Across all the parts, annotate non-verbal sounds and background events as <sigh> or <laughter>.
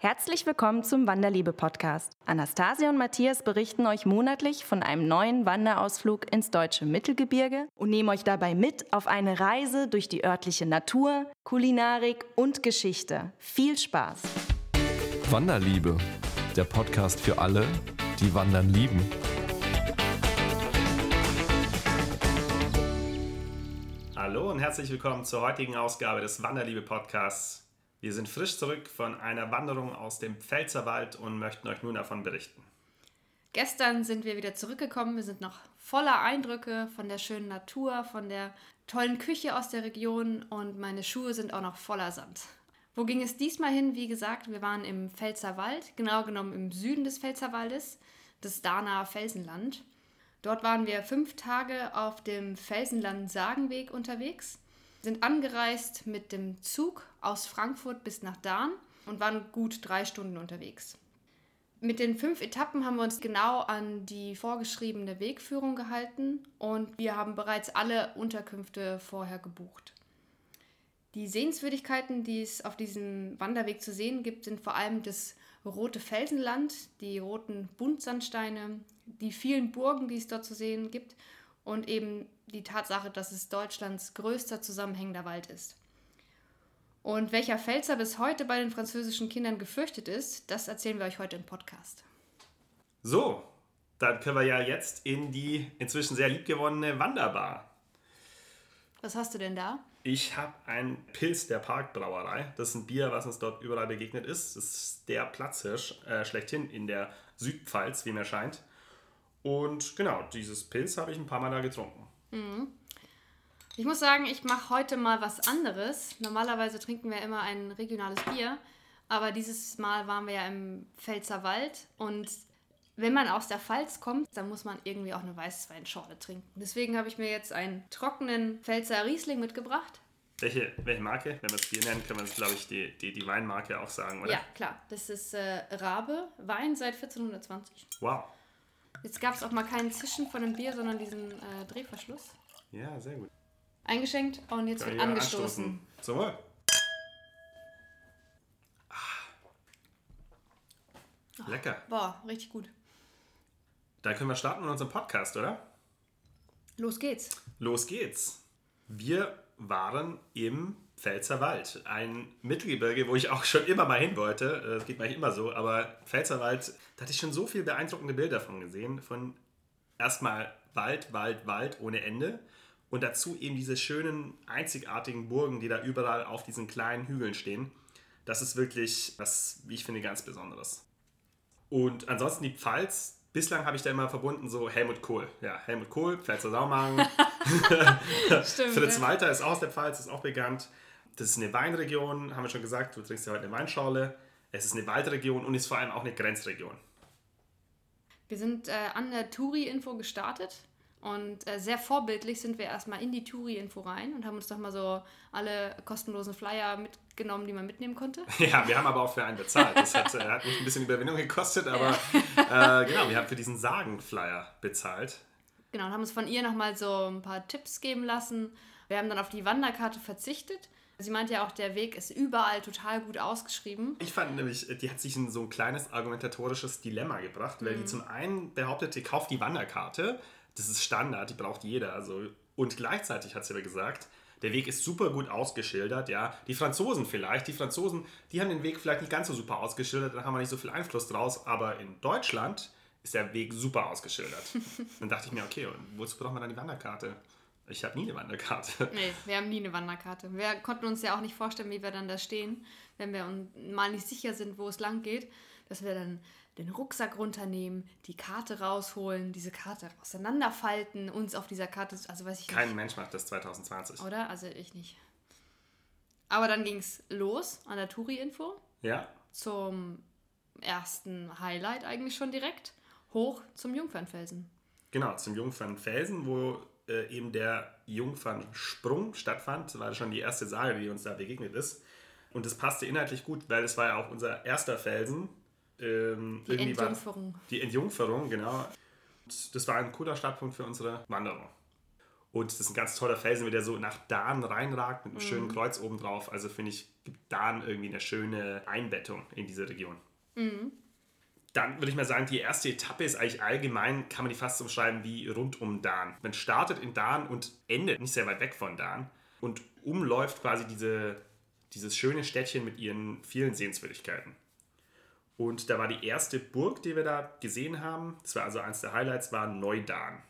Herzlich willkommen zum Wanderliebe-Podcast. Anastasia und Matthias berichten euch monatlich von einem neuen Wanderausflug ins deutsche Mittelgebirge und nehmen euch dabei mit auf eine Reise durch die örtliche Natur, Kulinarik und Geschichte. Viel Spaß! Wanderliebe, der Podcast für alle, die Wandern lieben. Hallo und herzlich willkommen zur heutigen Ausgabe des Wanderliebe-Podcasts. Wir sind frisch zurück von einer Wanderung aus dem Pfälzerwald und möchten euch nun davon berichten. Gestern sind wir wieder zurückgekommen. Wir sind noch voller Eindrücke von der schönen Natur, von der tollen Küche aus der Region und meine Schuhe sind auch noch voller Sand. Wo ging es diesmal hin? Wie gesagt, wir waren im Pfälzerwald, genau genommen im Süden des Pfälzerwaldes, das Dahner Felsenland. Dort waren wir fünf Tage auf dem Felsenland-Sagenweg unterwegs sind angereist mit dem Zug aus Frankfurt bis nach Dahn und waren gut drei Stunden unterwegs. Mit den fünf Etappen haben wir uns genau an die vorgeschriebene Wegführung gehalten und wir haben bereits alle Unterkünfte vorher gebucht. Die Sehenswürdigkeiten, die es auf diesem Wanderweg zu sehen gibt, sind vor allem das rote Felsenland, die roten Buntsandsteine, die vielen Burgen, die es dort zu sehen gibt und eben die Tatsache, dass es Deutschlands größter zusammenhängender Wald ist. Und welcher Pfälzer bis heute bei den französischen Kindern gefürchtet ist, das erzählen wir euch heute im Podcast. So, dann können wir ja jetzt in die inzwischen sehr liebgewonnene Wanderbar. Was hast du denn da? Ich habe ein Pilz der Parkbrauerei. Das ist ein Bier, was uns dort überall begegnet ist. Das ist der Platzhirsch äh, schlechthin in der Südpfalz, wie mir scheint. Und genau, dieses Pilz habe ich ein paar Mal da getrunken. Mhm. Ich muss sagen, ich mache heute mal was anderes. Normalerweise trinken wir immer ein regionales Bier, aber dieses Mal waren wir ja im Pfälzerwald und wenn man aus der Pfalz kommt, dann muss man irgendwie auch eine Weißweinschorle trinken. Deswegen habe ich mir jetzt einen trockenen Pfälzer Riesling mitgebracht. Welche, welche Marke? Wenn wir es Bier nennen, können wir es, glaube ich, die, die, die Weinmarke auch sagen, oder? Ja, klar. Das ist äh, Rabe, Wein seit 1420. Wow. Jetzt gab es auch mal keinen Zischen von dem Bier, sondern diesen äh, Drehverschluss. Ja, sehr gut. Eingeschenkt und jetzt wird angestoßen. Zum Wohl. Ah. Lecker. Boah, richtig gut. Dann können wir starten mit unserem Podcast, oder? Los geht's. Los geht's. Wir waren im Pfälzerwald, ein Mittelgebirge, wo ich auch schon immer mal hin wollte. Das geht mir immer so, aber Pfälzerwald, da hatte ich schon so viele beeindruckende Bilder von gesehen. Von erstmal Wald, Wald, Wald ohne Ende und dazu eben diese schönen, einzigartigen Burgen, die da überall auf diesen kleinen Hügeln stehen. Das ist wirklich was, wie ich finde, ganz Besonderes. Und ansonsten die Pfalz, bislang habe ich da immer verbunden so Helmut Kohl. Ja, Helmut Kohl, Pfälzer Saumagen. <laughs> <laughs> Fritz Walter ist auch aus der Pfalz, ist auch bekannt. Das ist eine Weinregion, haben wir schon gesagt, du trinkst ja heute eine Weinschorle. Es ist eine Waldregion und ist vor allem auch eine Grenzregion. Wir sind äh, an der Touri-Info gestartet und äh, sehr vorbildlich sind wir erstmal in die Touri-Info rein und haben uns doch mal so alle kostenlosen Flyer mitgenommen, die man mitnehmen konnte. <laughs> Ja, wir haben aber auch für einen bezahlt. Das hat, äh, hat mich ein bisschen Überwindung gekostet, aber äh, genau, wir haben für diesen Sagen-Flyer bezahlt. Genau, und haben uns von ihr nochmal so ein paar Tipps geben lassen. Wir haben dann auf die Wanderkarte verzichtet Sie meint ja auch, der Weg ist überall total gut ausgeschrieben. Ich fand nämlich, die hat sich in so ein kleines argumentatorisches Dilemma gebracht, weil mhm. die zum einen behauptete, kauf die Wanderkarte, das ist Standard, die braucht jeder. Also, und gleichzeitig hat sie aber gesagt, der Weg ist super gut ausgeschildert, ja. Die Franzosen vielleicht, die Franzosen, die haben den Weg vielleicht nicht ganz so super ausgeschildert, da haben wir nicht so viel Einfluss draus, aber in Deutschland ist der Weg super ausgeschildert. <laughs> dann dachte ich mir, okay, und wozu braucht man dann die Wanderkarte? Ich habe nie eine Wanderkarte. <laughs> Nee, wir haben nie eine Wanderkarte. Wir konnten uns ja auch nicht vorstellen, wie wir dann da stehen, wenn wir mal nicht sicher sind, wo es lang geht, dass wir dann den Rucksack runternehmen, die Karte rausholen, diese Karte auseinanderfalten, uns auf dieser Karte, also weiß ich Kein nicht. Mensch macht das 2020. Oder? Also ich nicht. Aber dann ging es los an der Touri-Info. Ja. Zum ersten Highlight eigentlich schon direkt. Hoch zum Jungfernfelsen. Genau, zum Jungfernfelsen, wo äh, eben der Jungfernsprung stattfand. Das war schon die erste Sage, die uns da begegnet ist. Und das passte inhaltlich gut, weil es war ja auch unser erster Felsen. Ähm, die Entjungferung. Die Entjungferung, genau. Und das war ein cooler Startpunkt für unsere Wanderung. Und das ist ein ganz toller Felsen, der so nach Dahn reinragt mit einem Mhm. schönen Kreuz oben drauf. Also finde ich, gibt Dahn irgendwie eine schöne Einbettung in diese Region. Mhm. Dann würde ich mal sagen, die erste Etappe ist eigentlich allgemein, kann man die fast so beschreiben wie rund um Dahn. Man startet in Dahn und endet nicht sehr weit weg von Dahn und umläuft quasi diese, dieses schöne Städtchen mit ihren vielen Sehenswürdigkeiten. Und da war die erste Burg, die wir da gesehen haben, das war also eines der Highlights, war Neudahn.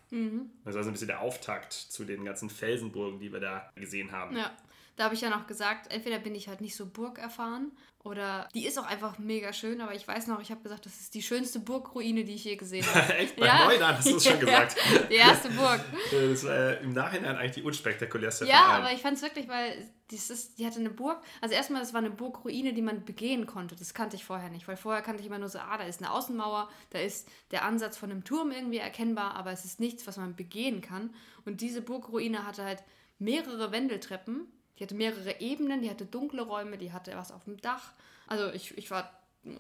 Das war so ein bisschen der Auftakt zu den ganzen Felsenburgen, die wir da gesehen haben. Ja, da habe ich ja noch gesagt, entweder bin ich halt nicht so burgerfahren oder die ist auch einfach mega schön, aber ich weiß noch, ich habe gesagt, das ist die schönste Burgruine, die ich je gesehen <laughs> habe. Echt? Bei Neudahn hast du es schon <laughs> gesagt. Die erste Burg. <laughs> Das war äh, im Nachhinein eigentlich die unspektakulärste Ja, aber ich fand es wirklich, weil das ist, die hatte eine Burg. Also erstmal, das war eine Burgruine, die man begehen konnte. Das kannte ich vorher nicht, weil vorher kannte ich immer nur so, ah, da ist eine Außenmauer, da ist der Ansatz von einem Turm irgendwie erkennbar, aber es ist nichts, was man begehen kann. Und diese Burgruine hatte halt mehrere Wendeltreppen, die hatte mehrere Ebenen, die hatte dunkle Räume, die hatte was auf dem Dach. Also ich, ich war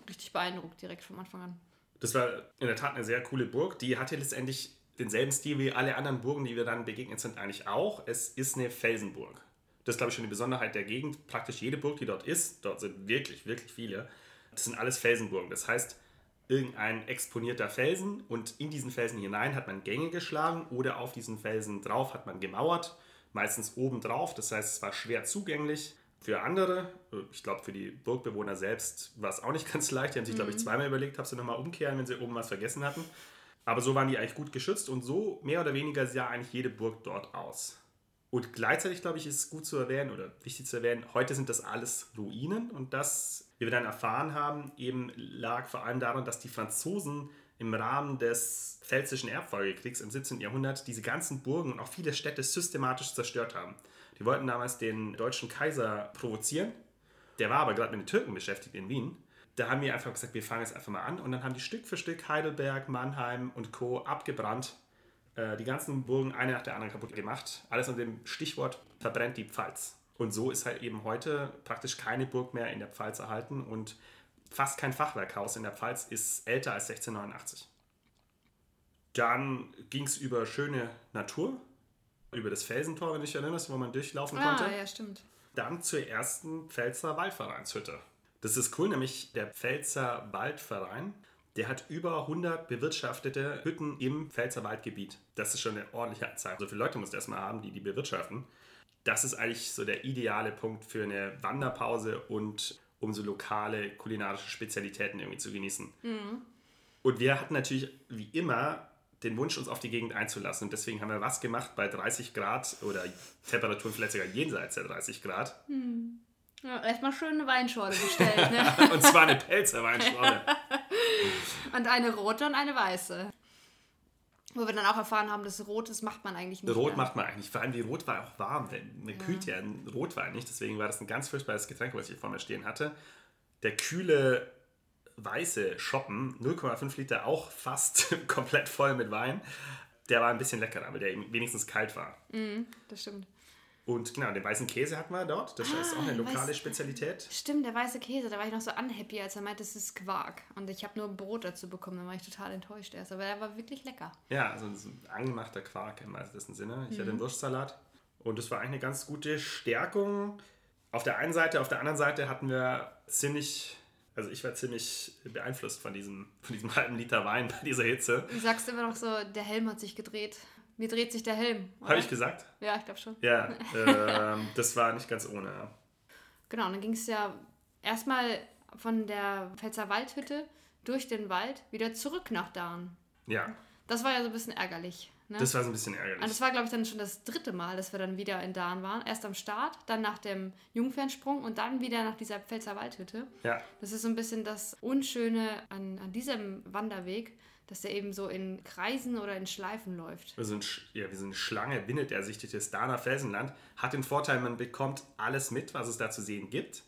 richtig beeindruckt direkt vom Anfang an. Das war in der Tat eine sehr coole Burg. Die hatte letztendlich denselben Stil wie alle anderen Burgen, die wir dann begegnet sind, eigentlich auch. Es ist eine Felsenburg. Das ist, glaube ich, schon die Besonderheit der Gegend. Praktisch jede Burg, die dort ist, dort sind wirklich, wirklich viele, das sind alles Felsenburgen. Das heißt, irgendein exponierter Felsen und in diesen Felsen hinein hat man Gänge geschlagen oder auf diesen Felsen drauf hat man gemauert, meistens oben drauf. Das heißt, es war schwer zugänglich. Für andere, ich glaube für die Burgbewohner selbst, war es auch nicht <laughs> ganz leicht. Die haben sich, glaube ich, zweimal überlegt, ob sie nochmal umkehren, wenn sie oben was vergessen hatten. Aber so waren die eigentlich gut geschützt und so mehr oder weniger sah eigentlich jede Burg dort aus. Und gleichzeitig, glaube ich, ist es gut zu erwähnen oder wichtig zu erwähnen, heute sind das alles Ruinen und das, wie wir dann erfahren haben, eben lag vor allem daran, dass die Franzosen im Rahmen des Pfälzischen Erbfolgekriegs im 17. Jahrhundert diese ganzen Burgen und auch viele Städte systematisch zerstört haben. Die wollten damals den deutschen Kaiser provozieren. Der war aber gerade mit den Türken beschäftigt in Wien. Da haben wir einfach gesagt, wir fangen jetzt einfach mal an und dann haben die Stück für Stück Heidelberg, Mannheim und Co. abgebrannt äh, die ganzen Burgen eine nach der anderen kaputt gemacht. Alles unter dem Stichwort verbrennt die Pfalz. Und so ist halt eben heute praktisch keine Burg mehr in der Pfalz erhalten und fast kein Fachwerkhaus in der Pfalz ist älter als 1689. Dann ging es über schöne Natur, über das Felsentor, wenn du dich erinnerst, wo man durchlaufen Ah, konnte. ja, stimmt. Dann zur ersten Pfälzer Waldvereinshütte. Das ist cool, nämlich der Pfälzer Waldverein, der hat über 100 bewirtschaftete Hütten im Pfälzer Waldgebiet. Das ist schon eine ordentliche Anzahl. So viele Leute musst du erstmal haben, die die bewirtschaften. Das ist eigentlich so der ideale Punkt für eine Wanderpause und um so lokale kulinarische Spezialitäten irgendwie zu genießen. Und wir hatten natürlich wie immer den Wunsch, uns auf die Gegend einzulassen. Und deswegen haben wir was gemacht bei 30 Grad oder Temperaturen vielleicht sogar jenseits der 30 Grad. Ja, erstmal schön eine Weinschorle bestellt, <laughs> ne? Und zwar eine Pelzer Weinschorle. <laughs> Und eine rote und eine weiße. Wo wir dann auch erfahren haben, dass rot, das macht man eigentlich nicht. Rot mehr. macht man eigentlich. Vor allem die Rot war auch warm. denn Man kühlt ja Rotwein nicht. Deswegen war das ein ganz furchtbares Getränk, was ich vor mir stehen hatte. Der kühle weiße Schoppen, 0,5 Liter, auch fast <laughs> komplett voll mit Wein. Der war ein bisschen leckerer, weil der eben wenigstens kalt war. Das stimmt. Und genau, den weißen Käse hatten wir dort. Das ist auch eine den lokale weißen- Spezialität. Stimmt, der weiße Käse, da war ich noch so unhappy, als er meinte, das ist Quark. Und ich habe nur Brot dazu bekommen, dann war ich total enttäuscht erst. Aber er war wirklich lecker. Ja, also so ein angemachter Quark im weitesten Sinne. Ich hatte einen Wurstsalat und das war eigentlich eine ganz gute Stärkung. Auf der einen Seite, auf der anderen Seite hatten wir ziemlich, also ich war ziemlich beeinflusst von diesem, von diesem <laughs> halben Liter Wein bei dieser Hitze. Du sagst immer noch so, der Helm hat sich gedreht. Mir dreht sich der Helm. Habe ich gesagt? Ja, ich glaube schon. Ja, <laughs> ähm, das war nicht ganz ohne. Genau, und dann ging es ja erstmal von der Pfälzer Waldhütte durch den Wald wieder zurück nach Dahn. Ja, Das war ja so ein bisschen ärgerlich. Ne? das war so ein bisschen Und ärgerlich. das war, glaube ich, dann schon das dritte Mal, dass wir dann wieder in Dahn waren. Erst am Start, dann nach dem Jungfernsprung und dann wieder nach dieser Pfälzer Waldhütte. Ja, Das ist so ein bisschen das Unschöne an, an diesem Wanderweg, dass der eben so in Kreisen oder in Schleifen läuft. wir sind, sch- ja, wie so eine Schlange windet er sich durch das Dahner Felsenland. Hat den Vorteil, man bekommt alles mit, was es da zu sehen gibt.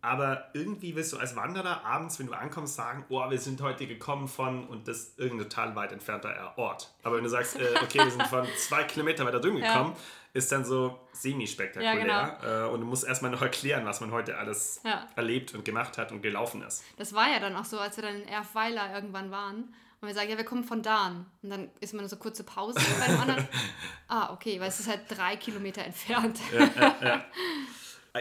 Aber irgendwie willst du als Wanderer abends, wenn du ankommst, sagen, oh, wir sind heute gekommen von, und das ist irgendein total weit entfernter Ort. Aber wenn du sagst, äh, okay, wir sind von zwei Kilometer weiter drüben Ja. gekommen, ist dann so semi-spektakulär. Ja, äh, und du musst erstmal noch erklären, was man heute alles Ja. erlebt und gemacht hat und gelaufen ist. Das war ja dann auch so, als wir dann in Erfweiler irgendwann waren Und wir sagen, ja, wir kommen von da Und dann ist man so kurze Pause bei dem anderen. <laughs> ah, okay, weil es ist halt drei Kilometer entfernt. Ja, ja, ja. <laughs>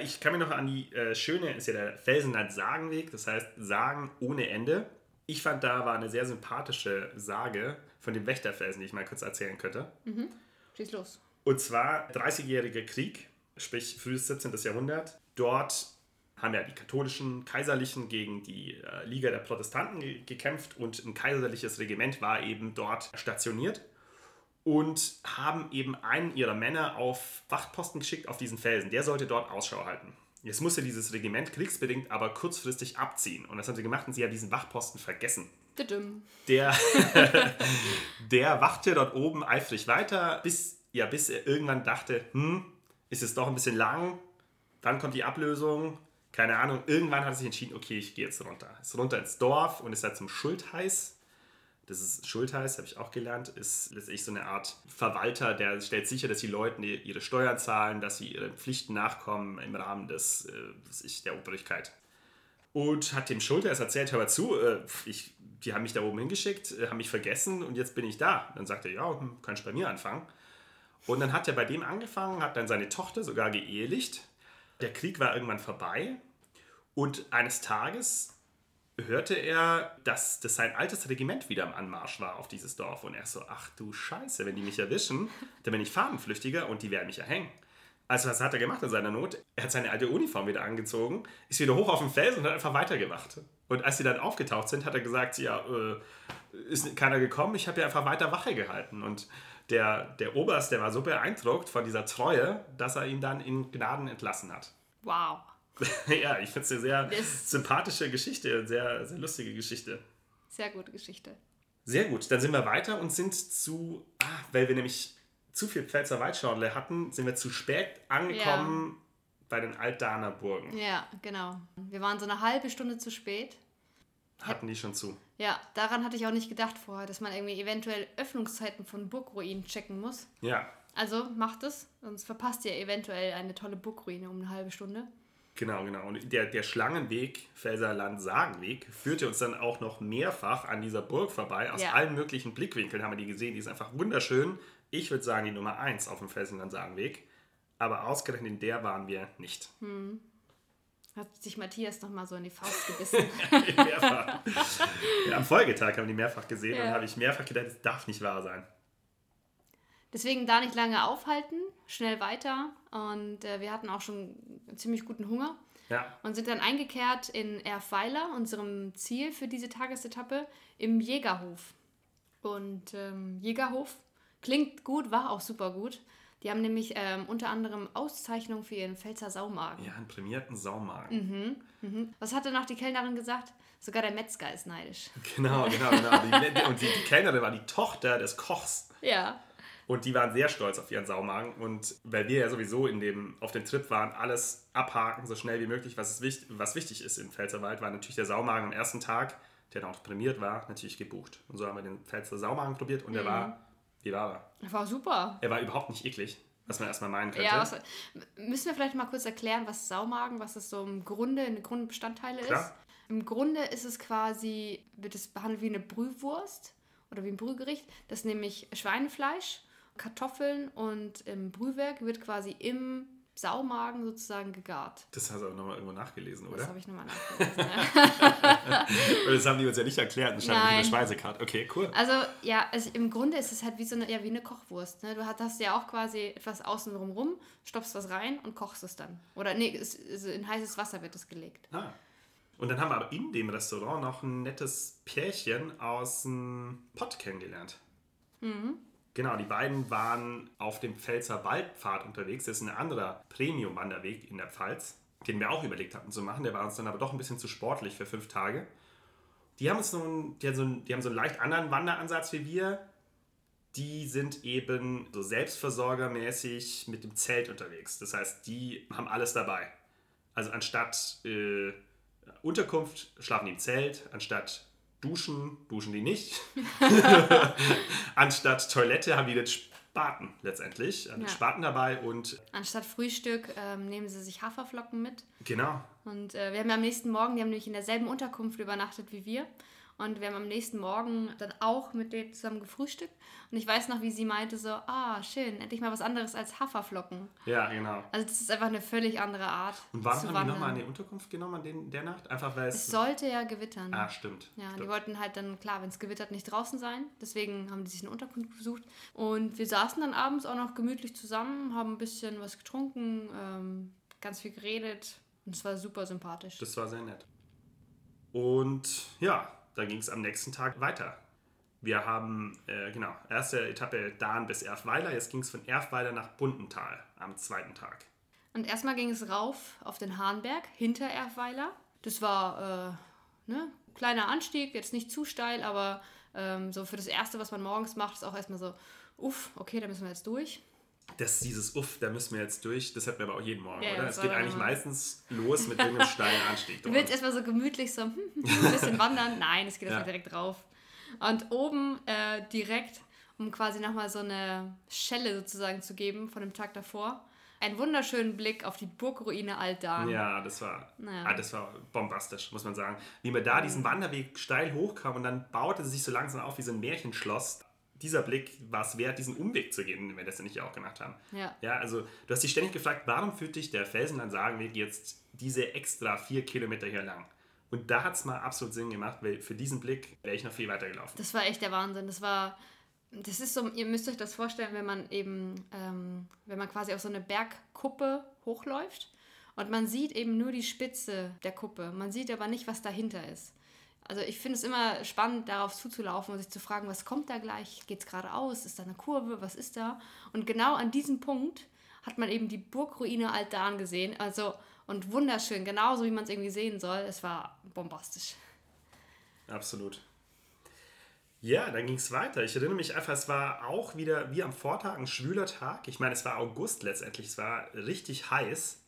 Ich kann mir noch an die äh, schöne, ist ja der Felsenland-Sagenweg, das heißt Sagen ohne Ende. Ich fand, da war eine sehr sympathische Sage von dem Wächterfelsen, die ich mal kurz erzählen könnte. Mhm. Schieß los. Und zwar 30-jähriger Krieg, sprich frühes 17. Jahrhundert. Dort haben ja die katholischen, kaiserlichen gegen die äh, Liga der Protestanten ge gekämpft und ein kaiserliches Regiment war eben dort stationiert und haben eben einen ihrer Männer auf Wachtposten geschickt auf diesen Felsen. Der sollte dort Ausschau halten. Jetzt musste dieses Regiment kriegsbedingt aber kurzfristig abziehen. Und das haben sie gemacht und sie haben diesen Wachposten vergessen. Der, <laughs> <laughs> der wachte dort oben eifrig weiter, bis, ja, bis er irgendwann dachte, hm, ist es doch ein bisschen lang. Dann kommt die Ablösung. Keine Ahnung. Irgendwann hat er sich entschieden, okay, ich gehe jetzt runter. Ist runter ins Dorf und ist da zum Schultheiß das ist Schultheiß, habe ich auch gelernt, ist letztlich so eine Art Verwalter, der stellt sicher, dass die Leute ihre Steuern zahlen, dass sie ihren Pflichten nachkommen im Rahmen des, äh, der Obrigkeit. Und hat dem Schultheiß erzählt, hör mal zu, äh, ich, die haben mich da oben hingeschickt, äh, haben mich vergessen und jetzt bin ich da. Dann sagt er, ja, hm, kannst du bei mir anfangen. Und dann hat er bei dem angefangen, hat dann seine Tochter sogar geehelicht. Der Krieg war irgendwann vorbei und eines Tages hörte er, dass, dass sein altes Regiment wieder im Anmarsch war auf dieses Dorf. Und er so, ach du Scheiße, wenn die mich erwischen, dann bin ich Fahnenflüchtiger und die werden mich erhängen. Also was hat er gemacht in seiner Not? Er hat seine alte Uniform wieder angezogen, ist wieder hoch auf den Fels und hat einfach weitergemacht. Und als sie dann aufgetaucht sind, hat er gesagt, ja, äh, ist keiner gekommen, ich habe ja einfach weiter Wache gehalten. Und der, der Oberst, der war so beeindruckt von dieser Treue, dass er ihn dann in Gnaden entlassen hat. <laughs> Wow. ja, ich finde es eine sehr das sympathische Geschichte, eine sehr, sehr lustige Geschichte. Sehr gute Geschichte. Sehr gut, dann sind wir weiter und sind zu, ah, weil wir nämlich zu viel Pfälzer Waldschorle hatten, sind wir zu spät angekommen ja. bei den Altdahner Burgen. Ja, genau. Wir waren so eine halbe Stunde zu spät. Hatten die schon zu. Ja, daran hatte ich auch nicht gedacht vorher, dass man irgendwie eventuell Öffnungszeiten von Burgruinen checken muss. Ja. Also macht es, sonst verpasst ihr eventuell eine tolle Burgruine um eine halbe Stunde. Genau, genau. Und der, der Schlangenweg, Felserland-Sagenweg, führte uns dann auch noch mehrfach an dieser Burg vorbei. Aus ja. allen möglichen Blickwinkeln haben wir die gesehen. Die ist einfach wunderschön. Ich würde sagen, die Nummer 1 auf dem Felsenland-Sagenweg. Aber ausgerechnet in der waren wir nicht. Hm. Hat sich Matthias nochmal so in die Faust <laughs> gebissen. mehrfach. Ja, am Folgetag haben wir die mehrfach gesehen ja. und habe ich mehrfach gedacht, das darf nicht wahr sein. Deswegen da nicht lange aufhalten, schnell weiter. Und äh, wir hatten auch schon ziemlich guten Hunger. Ja. Und sind dann eingekehrt in Erfweiler, unserem Ziel für diese Tagesetappe, im Jägerhof. Und ähm, Jägerhof klingt gut, war auch super gut. Die haben nämlich ähm, unter anderem Auszeichnung für ihren Pfälzer Saumagen. Ja, einen prämierten Saumagen. Mhm, mhm. Was hatte noch die Kellnerin gesagt? Sogar der Metzger ist neidisch. <laughs> Genau, genau, genau. Die, und die, die Kellnerin war die Tochter des Kochs. Ja. Und die waren sehr stolz auf ihren Saumagen. Und weil wir ja sowieso in dem, auf dem Trip waren, alles abhaken, so schnell wie möglich, was, ist, was wichtig ist im Pfälzerwald, war natürlich der Saumagen am ersten Tag, der dann auch prämiert war, natürlich gebucht. Und so haben wir den Pfälzer Saumagen probiert und mhm. der war, wie war er? War super. Er war überhaupt nicht eklig, was man erstmal meinen könnte. Ja, was, müssen wir vielleicht mal kurz erklären, was Saumagen, was das so im Grunde, in Grundbestandteile Klar. ist? Im Grunde ist es quasi, wird es behandelt wie eine Brühwurst oder wie ein Brühgericht. Das ist nämlich Schweinefleisch Kartoffeln und im Brühwerk wird quasi im Saumagen sozusagen gegart. Das hast du aber nochmal irgendwo nachgelesen, oder? Das habe ich nochmal <laughs> nachgelesen, ja. das haben die uns ja nicht erklärt, das stand in der Speisekarte. Okay, cool. Also, ja, also im Grunde ist es halt wie so eine, ja, wie eine Kochwurst. Ne? Du hast ja auch quasi etwas außen rum, stopfst was rein und kochst es dann. Oder nee, es, es, in heißes Wasser wird es gelegt. Ah. Und dann haben wir aber in dem Restaurant noch ein nettes Pärchen aus dem Pott kennengelernt. Mhm. Genau, die beiden waren auf dem Pfälzer Waldpfad unterwegs. Das ist ein anderer Premium-Wanderweg in der Pfalz, den wir auch überlegt hatten zu machen. Der war uns dann aber doch ein bisschen zu sportlich für fünf Tage. Die haben, uns so einen, die haben, so einen, die haben so einen leicht anderen Wanderansatz wie wir. Die sind eben so selbstversorgermäßig mit dem Zelt unterwegs. Das heißt, die haben alles dabei. Also anstatt äh, Unterkunft schlafen die im Zelt, anstatt duschen, duschen die nicht. <laughs> Anstatt Toilette haben die den Spaten letztendlich, ja. den Spaten dabei und... Anstatt Frühstück ähm, nehmen sie sich Haferflocken mit. Genau. Und äh, wir haben ja am nächsten Morgen, die haben nämlich in derselben Unterkunft übernachtet wie wir. Und wir haben am nächsten Morgen dann auch mit denen zusammen gefrühstückt. Und ich weiß noch, wie sie meinte so, ah, schön, endlich mal was anderes als Haferflocken. Ja, genau. Also das ist einfach eine völlig andere Art Und warum haben die wandern. nochmal eine Unterkunft genommen an den, der Nacht? Einfach weil Es es... sollte ja gewittern. ah, stimmt. Ja, die stimmt. wollten halt dann, klar, wenn es gewittert, nicht draußen sein. Deswegen haben die sich eine Unterkunft gesucht. Und wir saßen dann abends auch noch gemütlich zusammen, haben ein bisschen was getrunken, ähm, ganz viel geredet. Und es war super sympathisch. Das war sehr nett. Und ja, dann ging es am nächsten Tag weiter. Wir haben, äh, genau, erste Etappe Dahn bis Erfweiler. Jetzt ging es von Erfweiler nach Bundental am zweiten Tag. Und erstmal ging es rauf auf den Hahnberg hinter Erfweiler. Das war äh, ne, kleiner Anstieg, jetzt nicht zu steil, aber ähm, so für das Erste, was man morgens macht, ist auch erstmal so, uff, okay, da müssen wir jetzt durch. Das dieses Uff, da müssen wir jetzt durch, das hatten wir aber auch jeden Morgen, Ja, oder? Es geht eigentlich meistens los mit <laughs> irgendeinem steilen Anstieg. Du willst erstmal so gemütlich so hm, hm, hm, ein bisschen wandern. Nein, es geht Ja. erstmal direkt rauf. Und oben äh, direkt, um quasi nochmal so eine Schelle sozusagen zu geben von dem Tag davor, einen wunderschönen Blick auf die Burgruine Altdarn. Ja, das war, Naja. ah, das war bombastisch, muss man sagen. Wie man da diesen Wanderweg steil hochkam und dann baute es sich so langsam auf wie so ein Märchenschloss. Dieser Blick war es wert, diesen Umweg zu gehen, wenn wir das nicht auch gemacht haben. Ja. Ja, also du hast dich ständig gefragt, warum führt dich der Felsenland-Sagenweg jetzt diese extra vier Kilometer hier lang? Und da hat es mal absolut Sinn gemacht, weil für diesen Blick wäre ich noch viel weiter gelaufen. Das war echt der Wahnsinn. Das war, das ist so, ihr müsst euch das vorstellen, wenn man eben, ähm, wenn man quasi auf so eine Bergkuppe hochläuft und man sieht eben nur die Spitze der Kuppe. Man sieht aber nicht, was dahinter ist. Also ich finde es immer spannend, darauf zuzulaufen und sich zu fragen, was kommt da gleich? Geht es geradeaus? Ist da eine Kurve? Was ist da? Und genau an diesem Punkt hat man eben die Burgruine Altdarn gesehen. Also und wunderschön, genauso wie man es irgendwie sehen soll. Es war bombastisch. Absolut. Ja, dann ging es weiter. Ich erinnere mich einfach, es war auch wieder wie am Vortag ein schwüler Tag. Ich meine, es war August letztendlich, es war richtig heiß.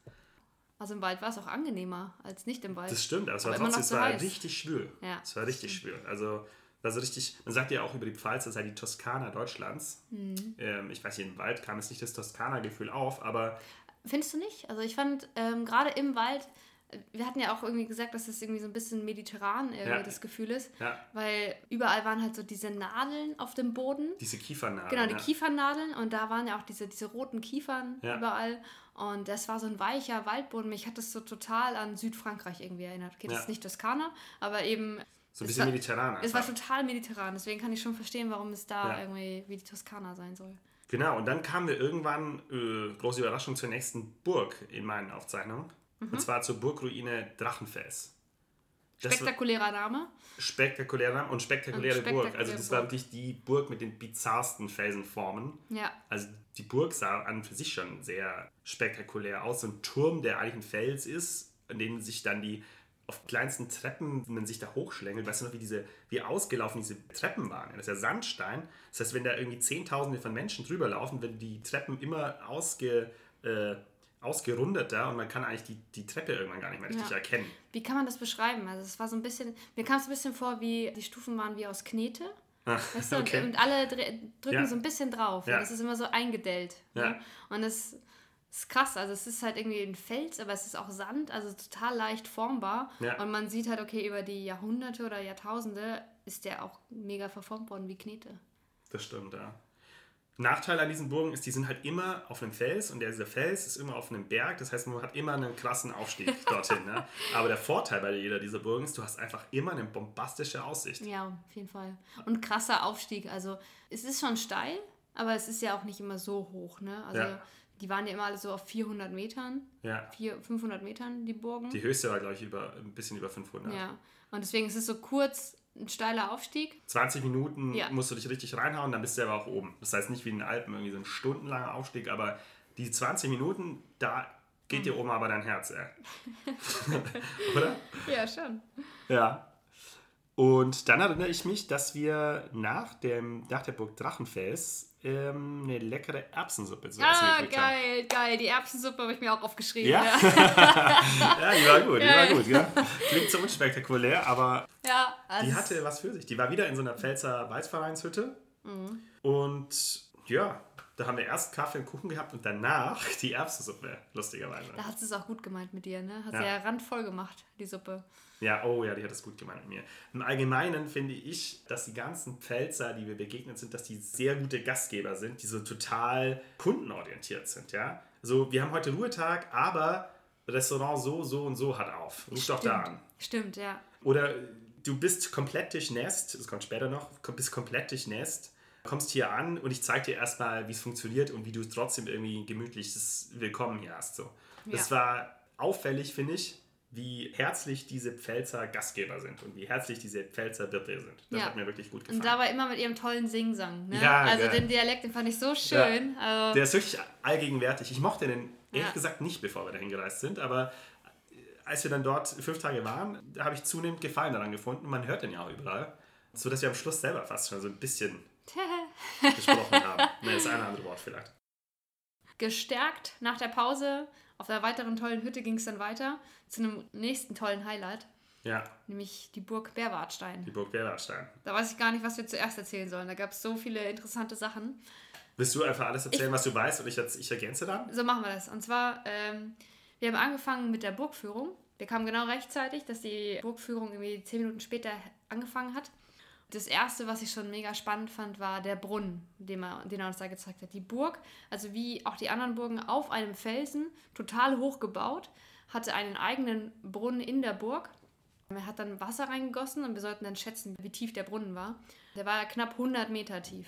Also im Wald war es auch angenehmer als nicht im Wald. Das stimmt, aber es war trotzdem, es war heiß. richtig schwül. Ja, es war richtig schwül. Also, war so richtig, man sagt ja auch über die Pfalz, das sei die Toskana Deutschlands. Mhm. Ähm, ich weiß nicht, im Wald kam jetzt nicht das Toskana-Gefühl auf, aber Findest du nicht? Also ich fand ähm, gerade im Wald, wir hatten ja auch irgendwie gesagt, dass es irgendwie so ein bisschen mediterran irgendwie Ja. das Gefühl ist, ja, weil überall waren halt so diese Nadeln auf dem Boden. diese Kiefernadeln. Genau, die ja. Kiefernadeln und da waren ja auch diese, diese roten Kiefern überall. Und das war so ein weicher Waldboden. Mich hat das so total an Südfrankreich irgendwie erinnert. Okay, das ist nicht Toskana, aber eben. So ein bisschen mediterran. Es war total mediterran, deswegen kann ich schon verstehen, warum es da irgendwie wie die Toskana sein soll. Genau, und dann kamen wir irgendwann, äh, große Überraschung, zur nächsten Burg in meinen Aufzeichnungen. Mhm. Und zwar zur Burgruine Drachenfels. Das Spektakulärer Name. spektakulärer Name und spektakuläre Und Burg. spektakuläre Also das war Burg. wirklich die Burg mit den bizarrsten Felsenformen. Ja. Also die Burg sah an für sich schon sehr spektakulär aus. So ein Turm, der eigentlich ein Fels ist, an dem sich dann die auf kleinsten Treppen man sich da hochschlängelt. Weißt du noch, wie diese, wie ausgelaufen diese Treppen waren? Das ist ja Sandstein. Das heißt, wenn da irgendwie Zehntausende von Menschen drüber laufen, werden die Treppen immer ausge, äh, ausgerundeter und man kann eigentlich die, die Treppe irgendwann gar nicht mehr richtig Ja. erkennen. Wie kann man das beschreiben? Also es war so ein bisschen, mir kam es ein bisschen vor, wie die Stufen waren wie aus Knete. Weißt du, <laughs> okay. und, und alle drücken Ja. so ein bisschen drauf. Ja. Und das ist immer so eingedellt. Ja. Ne? Und das ist krass. Also es ist halt irgendwie ein Fels, aber es ist auch Sand, also total leicht formbar. Ja. Und man sieht halt, okay, über die Jahrhunderte oder Jahrtausende ist der auch mega verformt worden wie Knete. Das stimmt, ja. Nachteil an diesen Burgen ist, die sind halt immer auf einem Fels und dieser Fels ist immer auf einem Berg. Das heißt, man hat immer einen krassen Aufstieg <laughs> dorthin. Ne? Aber der Vorteil bei jeder dieser Burgen ist, du hast einfach immer eine bombastische Aussicht. Ja, auf jeden Fall. Und krasser Aufstieg. Also es ist schon steil, aber es ist ja auch nicht immer so hoch. Ne? Also Ja. die waren ja immer alle so auf 400 Metern, Ja. 400, 500 Metern, die Burgen. Die höchste war, glaube ich, über, ein bisschen über 500. Ja. Und deswegen ist es so kurz ein steiler Aufstieg. 20 Minuten Ja. musst du dich richtig reinhauen, dann bist du aber auch oben. Das heißt nicht wie in den Alpen irgendwie so ein stundenlanger Aufstieg, aber die 20 Minuten, da geht Mhm. dir oben aber dein Herz, ey. <laughs> <laughs> Oder? Ja, schon. Ja. Und dann erinnere ich mich, dass wir nach, dem, nach der Burg Drachenfels ähm, eine leckere Erbsensuppe zu essen Ah, gekriegt haben. geil, geil. Die Erbsensuppe habe ich mir auch aufgeschrieben. Ja? Ja, <laughs> Ja, die war gut, die war Geil. gut. Ja? Klingt so unspektakulär, aber ja also die hatte was für sich. Die war wieder in so einer Pfälzer Weißvereinshütte. Mhm. Und ja, da haben wir erst Kaffee und Kuchen gehabt und danach <laughs> die Erbsensuppe, lustigerweise. Da hat sie es auch gut gemeint mit dir, ne? Hat sie ja randvoll gemacht, die Suppe. Ja, oh ja, die hat das gut gemeint mit mir. Im Allgemeinen finde ich, dass die ganzen Pfälzer, die wir begegnet sind, dass die sehr gute Gastgeber sind, die so total kundenorientiert sind, ja. Also wir haben heute Ruhetag, aber Restaurant so, so und so hat auf. Ruf doch da an. Stimmt, ja. Oder du bist komplett durchnässt, das kommt später noch, bist komplett durchnässt, kommst hier an und ich zeige dir erstmal, wie es funktioniert und wie du trotzdem irgendwie gemütliches Willkommen hier hast. So. Das Ja. war auffällig, finde ich, wie herzlich diese Pfälzer Gastgeber sind und wie herzlich diese Pfälzer Wirte sind. Das Ja. hat mir wirklich gut gefallen. Und dabei immer mit ihrem tollen Singsang. Ne? Ja, also geil. den Dialekt, den fand ich so schön. Also, Der ist wirklich allgegenwärtig. Ich mochte den ehrlich Ja. gesagt nicht, bevor wir dahin gereist sind, aber als wir dann dort fünf Tage waren, da habe ich zunehmend Gefallen daran gefunden. Man hört den ja auch überall. So dass wir am Schluss selber fast schon so ein bisschen <laughs> gesprochen haben. Ne, das ist ein anderes Wort vielleicht. Gestärkt nach der Pause auf der weiteren tollen Hütte ging es dann weiter zu einem nächsten tollen Highlight, Ja, nämlich die Burg Berwartstein. die Burg Berwartstein. Da weiß ich gar nicht, was wir zuerst erzählen sollen. Da gab es so viele interessante Sachen. Willst du einfach alles erzählen, was du weißt und ich, ich ergänze dann? So machen wir das. Und zwar, ähm, wir haben angefangen mit der Burgführung. Wir kamen genau rechtzeitig, dass die Burgführung irgendwie zehn Minuten später angefangen hat. Das erste, was ich schon mega spannend fand, war der Brunnen, den er, den er uns da gezeigt hat. Die Burg, also wie auch die anderen Burgen, auf einem Felsen, total hoch gebaut, hatte einen eigenen Brunnen in der Burg. Er hat dann Wasser reingegossen und wir sollten dann schätzen, wie tief der Brunnen war. Der war knapp 100 Meter tief.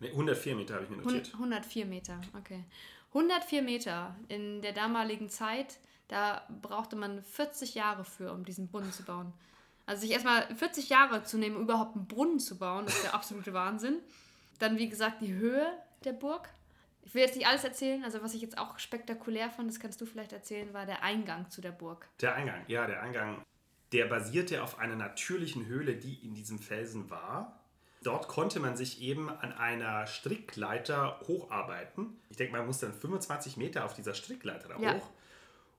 Ne, 104 Meter habe ich mir notiert. 104 Meter, okay. 104 Meter in der damaligen Zeit, da brauchte man 40 Jahre für, um diesen Brunnen zu bauen. Also sich erstmal 40 Jahre zu nehmen, um überhaupt einen Brunnen zu bauen, ist der absolute Wahnsinn. Dann, wie gesagt, die Höhe der Burg. Ich will jetzt nicht alles erzählen, also was ich jetzt auch spektakulär fand, das kannst du vielleicht erzählen, war der Eingang zu der Burg. Der Eingang, ja, der Eingang, der basierte auf einer natürlichen Höhle, die in diesem Felsen war. Dort konnte man sich eben an einer Strickleiter hocharbeiten. Ich denke, man musste dann 25 Meter auf dieser Strickleiter da Ja. hoch.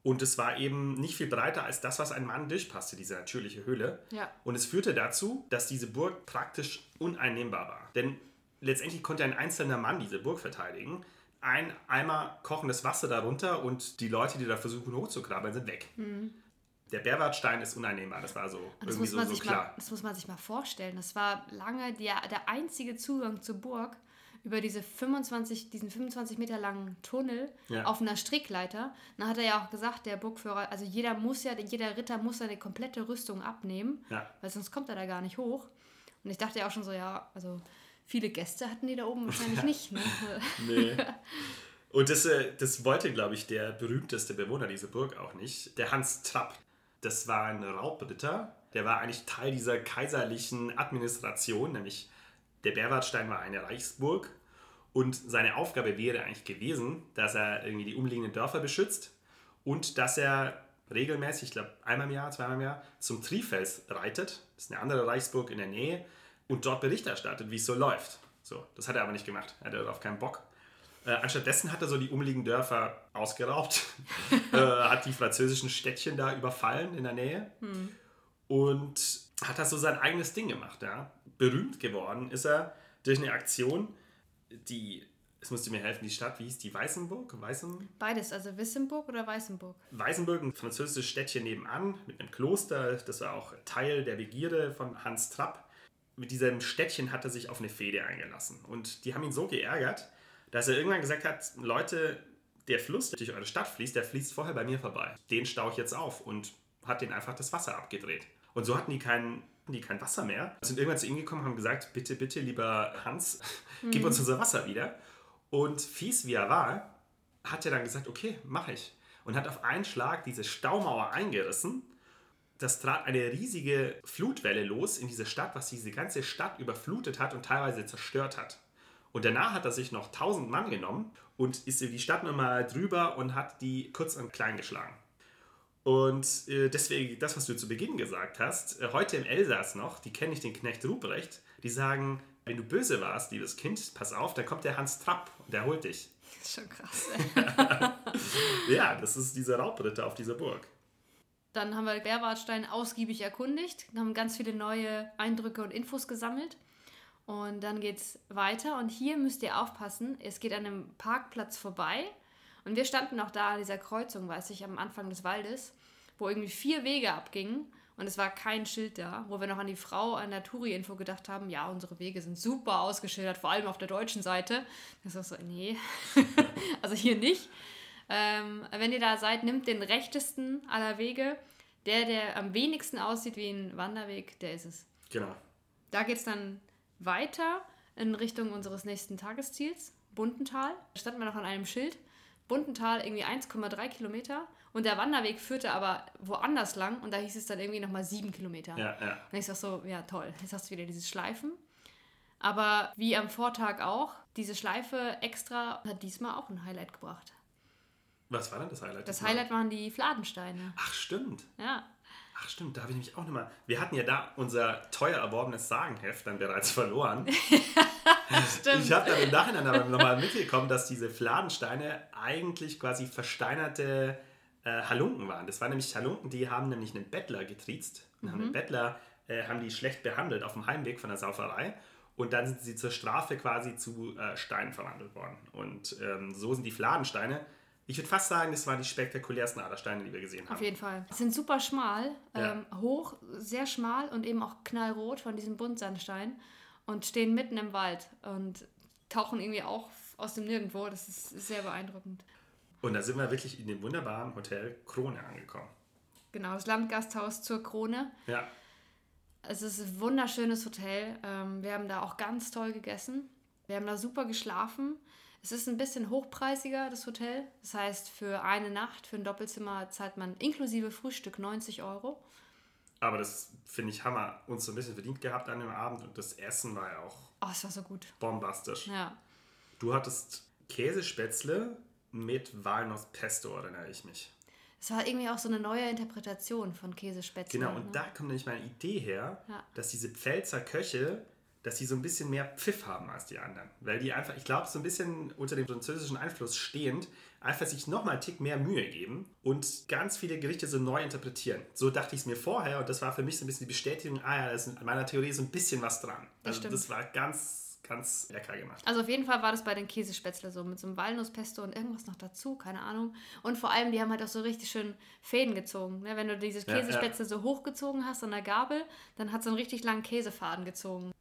Und es war eben nicht viel breiter als das, was ein Mann durchpasste, diese natürliche Höhle. Ja. Und es führte dazu, dass diese Burg praktisch uneinnehmbar war. Denn letztendlich konnte ein einzelner Mann diese Burg verteidigen. Ein Eimer kochendes Wasser darunter und die Leute, die da versuchen hochzukrabbeln, sind weg. Der Berwartstein ist uneinnehmbar, das war so das irgendwie muss, so, man so sich mal, klar. das muss man sich mal vorstellen. Das war lange der, der einzige Zugang zur Burg über diese 25, diesen 25 Meter langen Tunnel Ja. auf einer Strickleiter. Dann hat er ja auch gesagt, der Burgführer, also jeder muss ja, jeder Ritter muss seine komplette Rüstung abnehmen, Ja. weil sonst kommt er da gar nicht hoch. Und ich dachte ja auch schon so, ja, also viele Gäste hatten die da oben wahrscheinlich <laughs> nicht. Ne? <laughs> Nee. Und das, äh, das wollte, glaube ich, der berühmteste Bewohner dieser Burg auch nicht. Der Hans Trapp. Das war ein Raubritter. Der war eigentlich Teil dieser kaiserlichen Administration, nämlich der Berwartstein war eine Reichsburg. Und seine Aufgabe wäre eigentlich gewesen, dass er irgendwie die umliegenden Dörfer beschützt und dass er regelmäßig, ich glaube einmal im Jahr, zweimal im Jahr, zum Trifels reitet. Das ist eine andere Reichsburg in der Nähe und dort Bericht erstattet, wie es so läuft. So, das hat er aber nicht gemacht. Er hatte darauf keinen Bock. Äh, anstattdessen hat er so die umliegenden Dörfer ausgeraubt, <laughs> äh, hat die französischen Städtchen da überfallen in der Nähe und hat da so sein eigenes Ding gemacht. Ja. Berühmt geworden ist er durch eine Aktion, die, es musste mir helfen, die Stadt, wie hieß die? Weißenburg? Weißen, Beides, also Wissemburg oder Weißenburg. Weißenburg, ein französisches Städtchen nebenan mit einem Kloster. Das war auch Teil der Begierde von Hans Trapp. Mit diesem Städtchen hat er sich auf eine Fehde eingelassen. Und die haben ihn so geärgert, dass er irgendwann gesagt hat, Leute, der Fluss, der durch eure Stadt fließt, der fließt vorher bei mir vorbei. Den staue ich jetzt auf und hat den einfach das Wasser abgedreht. Und so hatten die kein, die kein Wasser mehr. Sind irgendwann zu ihm gekommen und haben gesagt, bitte, bitte, lieber Hans, <laughs> gib uns unser Wasser wieder. Und fies wie er war, hat er dann gesagt, okay, mache ich. Und hat auf einen Schlag diese Staumauer eingerissen. Das trat eine riesige Flutwelle los in diese Stadt, was diese ganze Stadt überflutet hat und teilweise zerstört hat. Und danach hat er sich noch 1000 Mann genommen und ist über die Stadt nochmal drüber und hat die kurz und klein geschlagen. Und äh, deswegen, das, was du zu Beginn gesagt hast, äh, heute im Elsass noch, die kenne ich den Knecht Ruprecht, die sagen, wenn du böse warst, liebes Kind, pass auf, da kommt der Hans Trapp und der holt dich. Das <laughs> ist schon krass. Ey. <laughs> Ja, das ist dieser Raubritter auf dieser Burg. Dann haben wir Berwartstein ausgiebig erkundigt, haben ganz viele neue Eindrücke und Infos gesammelt. Und dann geht es weiter. Und hier müsst ihr aufpassen, es geht an einem Parkplatz vorbei. Und wir standen auch da an dieser Kreuzung, weiß ich, am Anfang des Waldes, wo irgendwie vier Wege abgingen. und es war kein Schild da, wo wir noch an die Frau an der Touri-Info gedacht haben, ja, unsere Wege sind super ausgeschildert, vor allem auf der deutschen Seite. Das ist so, nee, <laughs> also hier nicht. Ähm, wenn ihr da seid, nimmt den rechtesten aller Wege. Der, der am wenigsten aussieht wie ein Wanderweg, der ist es. Genau. Da geht es dann weiter in Richtung unseres nächsten Tagesziels, Buntental. Da standen wir noch an einem Schild. Buntental irgendwie 1,3 Kilometer und der Wanderweg führte aber woanders lang und da hieß es dann irgendwie nochmal 7 Kilometer. Ja, ja. Und ich sag so, ja toll, jetzt hast du wieder dieses Schleifen. Aber wie am Vortag auch, diese Schleife extra hat diesmal auch ein Highlight gebracht. Was war denn das Highlight? Das Highlight waren die Fladensteine. Ach, stimmt. Ja. Ach, stimmt, da habe ich nämlich auch nochmal. Wir hatten ja da unser teuer erworbenes Sagenheft dann bereits verloren. <laughs> <laughs> Stimmt. Ich habe dann im Nachhinein aber nochmal mitbekommen, dass diese Fladensteine eigentlich quasi versteinerte äh, Halunken waren. Das waren nämlich Halunken, die haben nämlich einen Bettler getriezt. Und haben den Bettler äh, haben die schlecht behandelt auf dem Heimweg von der Sauferei. Und dann sind sie zur Strafe quasi zu äh, Steinen verwandelt worden. Und ähm, so sind die Fladensteine. Ich würde fast sagen, das waren die spektakulärsten Adersteine, die wir gesehen haben. Auf jeden Fall. Sie sind super schmal, Ja. ähm, hoch, sehr schmal und eben auch knallrot von diesem Buntsandstein und stehen mitten im Wald und tauchen irgendwie auch aus dem Nirgendwo. Das ist sehr beeindruckend. Und da sind wir wirklich in dem wunderbaren Hotel Krone angekommen. Genau, das Landgasthaus zur Krone. Ja, Es ist ein wunderschönes Hotel. Ähm, wir haben da auch ganz toll gegessen. Wir haben da super geschlafen. Es ist ein bisschen hochpreisiger, das Hotel. Das heißt, für eine Nacht, für ein Doppelzimmer zahlt man inklusive Frühstück 90 Euro. Aber das finde ich, wir uns so ein bisschen verdient gehabt an dem Abend und das Essen war ja auch Oh, es war so gut. bombastisch. Ja. Du hattest Käsespätzle mit Walnuss-Pesto, erinnere ich mich. Es war irgendwie auch so eine neue Interpretation von Käsespätzle. Genau, und ne? da kommt nämlich meine Idee her, Ja. dass diese Pfälzer Köche, dass sie so ein bisschen mehr Pfiff haben als die anderen. Weil die einfach, ich glaube, so ein bisschen unter dem französischen Einfluss stehend, einfach sich nochmal einen Tick mehr Mühe geben und ganz viele Gerichte so neu interpretieren. So dachte ich es mir vorher und das war für mich so ein bisschen die Bestätigung, ah ja, da ist an meiner Theorie so ein bisschen was dran. Das Also das war ganz, ganz lecker gemacht. Also auf jeden Fall war das bei den Käsespätzle so, mit so einem Walnusspesto und irgendwas noch dazu, keine Ahnung. Und vor allem, die haben halt auch so richtig schön Fäden gezogen. Ne? Wenn du dieses Ja, Käsespätzle so hochgezogen hast an der Gabel, dann hat so einen richtig langen Käsefaden gezogen.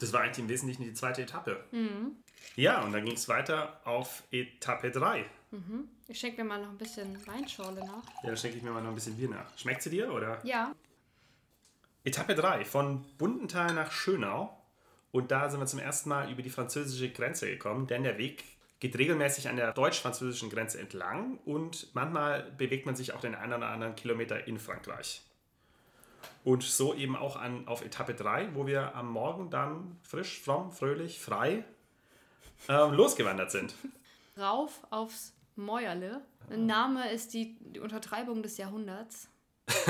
Das war eigentlich im Wesentlichen die zweite Etappe. Mhm. Ja, und dann ging es weiter auf Etappe 3. Ich schenke mir mal noch ein bisschen Weinschorle nach. Ja, dann schenke ich mir mal noch ein bisschen Bier nach. Schmeckt sie dir, oder? Ja, Etappe 3 von Bundenthal nach Schönau. Und da sind wir zum ersten Mal über die französische Grenze gekommen, denn der Weg geht regelmäßig an der deutsch-französischen Grenze entlang und manchmal bewegt man sich auch den einen oder anderen Kilometer in Frankreich. Und so eben auch an, auf Etappe 3, wo wir am Morgen dann frisch, fromm, fröhlich, frei ähm, losgewandert sind. rauf aufs Mäuerle. Ein Name ist die, die Untertreibung des Jahrhunderts. <laughs>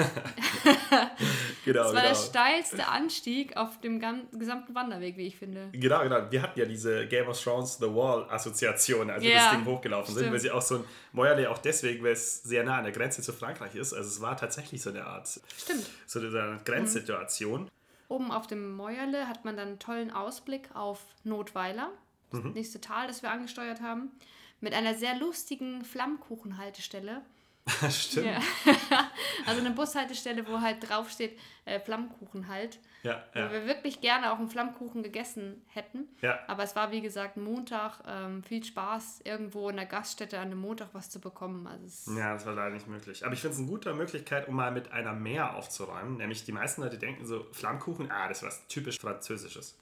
Genau, Das war der steilste Anstieg auf dem gesamten Wanderweg, wie ich finde. Genau, genau. Wir hatten ja diese Game of Thrones The Wall Assoziation, als wir Ja, das Ding hochgelaufen sind, stimmt. weil sie auch so ein Mäuerle auch deswegen, weil es sehr nah an der Grenze zu Frankreich ist. Also es war tatsächlich so eine Art, Stimmt. so eine Grenzsituation. Oben auf dem Mäuerle hat man dann einen tollen Ausblick auf Notweiler, das nächste Tal, das wir angesteuert haben, mit einer sehr lustigen Flammkuchenhaltestelle. <laughs> Stimmt. Ja. <laughs> also eine Bushaltestelle, wo halt draufsteht äh, Flammkuchen halt. Ja, Wo ja. wir wirklich gerne auch einen Flammkuchen gegessen hätten. Ja. Aber es war wie gesagt Montag, ähm, viel Spaß, irgendwo in der Gaststätte an einem Montag was zu bekommen. Also Ja, das war leider nicht möglich. Aber ich finde es eine gute Möglichkeit, um mal mit einer mehr aufzuräumen. Nämlich die meisten Leute denken so, Flammkuchen, ah, das ist was typisch Französisches.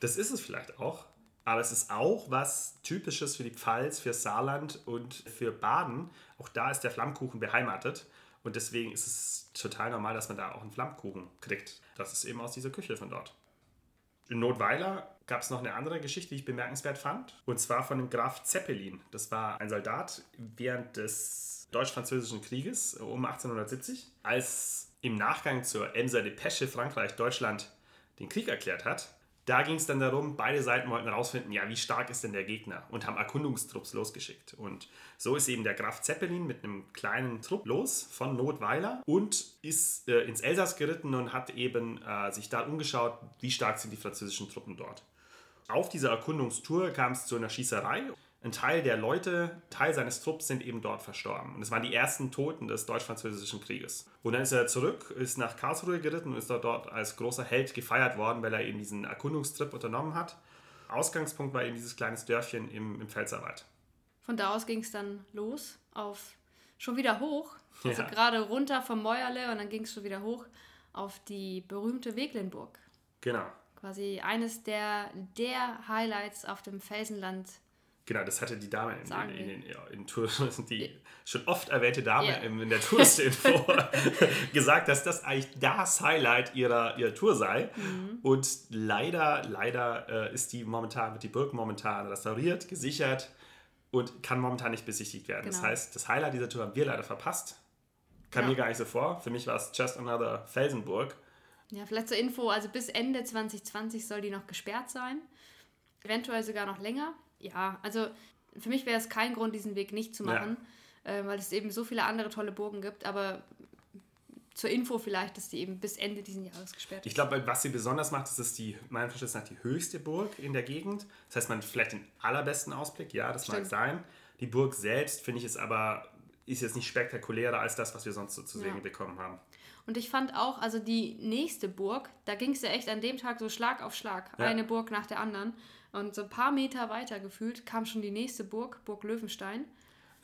Das ist es vielleicht auch. Aber es ist auch was Typisches für die Pfalz, für Saarland und für Baden. Auch da ist der Flammkuchen beheimatet. Und deswegen ist es total normal, dass man da auch einen Flammkuchen kriegt. Das ist eben aus dieser Küche von dort. In Notweiler gab es noch eine andere Geschichte, die ich bemerkenswert fand. Und zwar von dem Graf Zeppelin. Das war ein Soldat während des Deutsch-Französischen Krieges um 1870, als im Nachgang zur Emser Depesche Frankreich Deutschland den Krieg erklärt hat. Da ging es dann darum, beide Seiten wollten herausfinden, ja, wie stark ist denn der Gegner und haben Erkundungstrupps losgeschickt. Und so ist eben der Graf Zeppelin mit einem kleinen Trupp los von Notweiler und ist äh, ins Elsass geritten und hat eben äh, sich da umgeschaut, wie stark sind die französischen Truppen dort. Auf dieser Erkundungstour kam es zu einer Schießerei. Ein Teil der Leute, Teil seines Trupps sind eben dort verstorben. Und es waren die ersten Toten des Deutsch-Französischen Krieges. Und dann ist er zurück, ist nach Karlsruhe geritten und ist dort, dort als großer Held gefeiert worden, weil er eben diesen Erkundungstrip unternommen hat. Ausgangspunkt war eben dieses kleine Dörfchen im, im Pfälzerwald. Von da aus ging es dann los auf schon wieder hoch. Also Ja. gerade runter vom Mäuerle und dann ging es schon wieder hoch auf die berühmte Weglenburg. Genau. Quasi eines der, der Highlights auf dem Felsenland. Genau, das hatte die Dame in, in, in, in, in Tour, <laughs> die schon oft erwähnte Dame Ja. in, der Touristinfo <laughs> <laughs> gesagt, dass das eigentlich das Highlight ihrer, ihrer Tour sei. Mhm. Und leider, leider äh, ist die momentan, wird die Burg momentan restauriert, gesichert und kann momentan nicht besichtigt werden. Das Genau. heißt, das Highlight dieser Tour haben wir leider verpasst. Kam Ja. mir gar nicht so vor. Für mich war es just another Felsenburg. Ja, vielleicht zur Info, also bis Ende 2020 soll die noch gesperrt sein. Eventuell sogar noch länger. Ja, also für mich wäre es kein Grund, diesen Weg nicht zu Ja. machen, äh, weil es eben so viele andere tolle Burgen gibt. Aber zur Info vielleicht, dass die eben bis Ende diesen Jahres gesperrt Ich ist. glaube, was sie besonders macht, ist, dass die, meinem Verständnis nach, die höchste Burg in der Gegend. Das heißt, man hat vielleicht den allerbesten Ausblick, ja, das mag Stimmt. sein. Die Burg selbst, finde ich, ist aber ist jetzt nicht spektakulärer als das, was wir sonst so zu sehen Ja. bekommen haben. Und ich fand auch, also die nächste Burg, da ging es ja echt an dem Tag so Schlag auf Schlag. Ja. Eine Burg nach der anderen. Und so ein paar Meter weiter gefühlt kam schon die nächste Burg, Burg Löwenstein.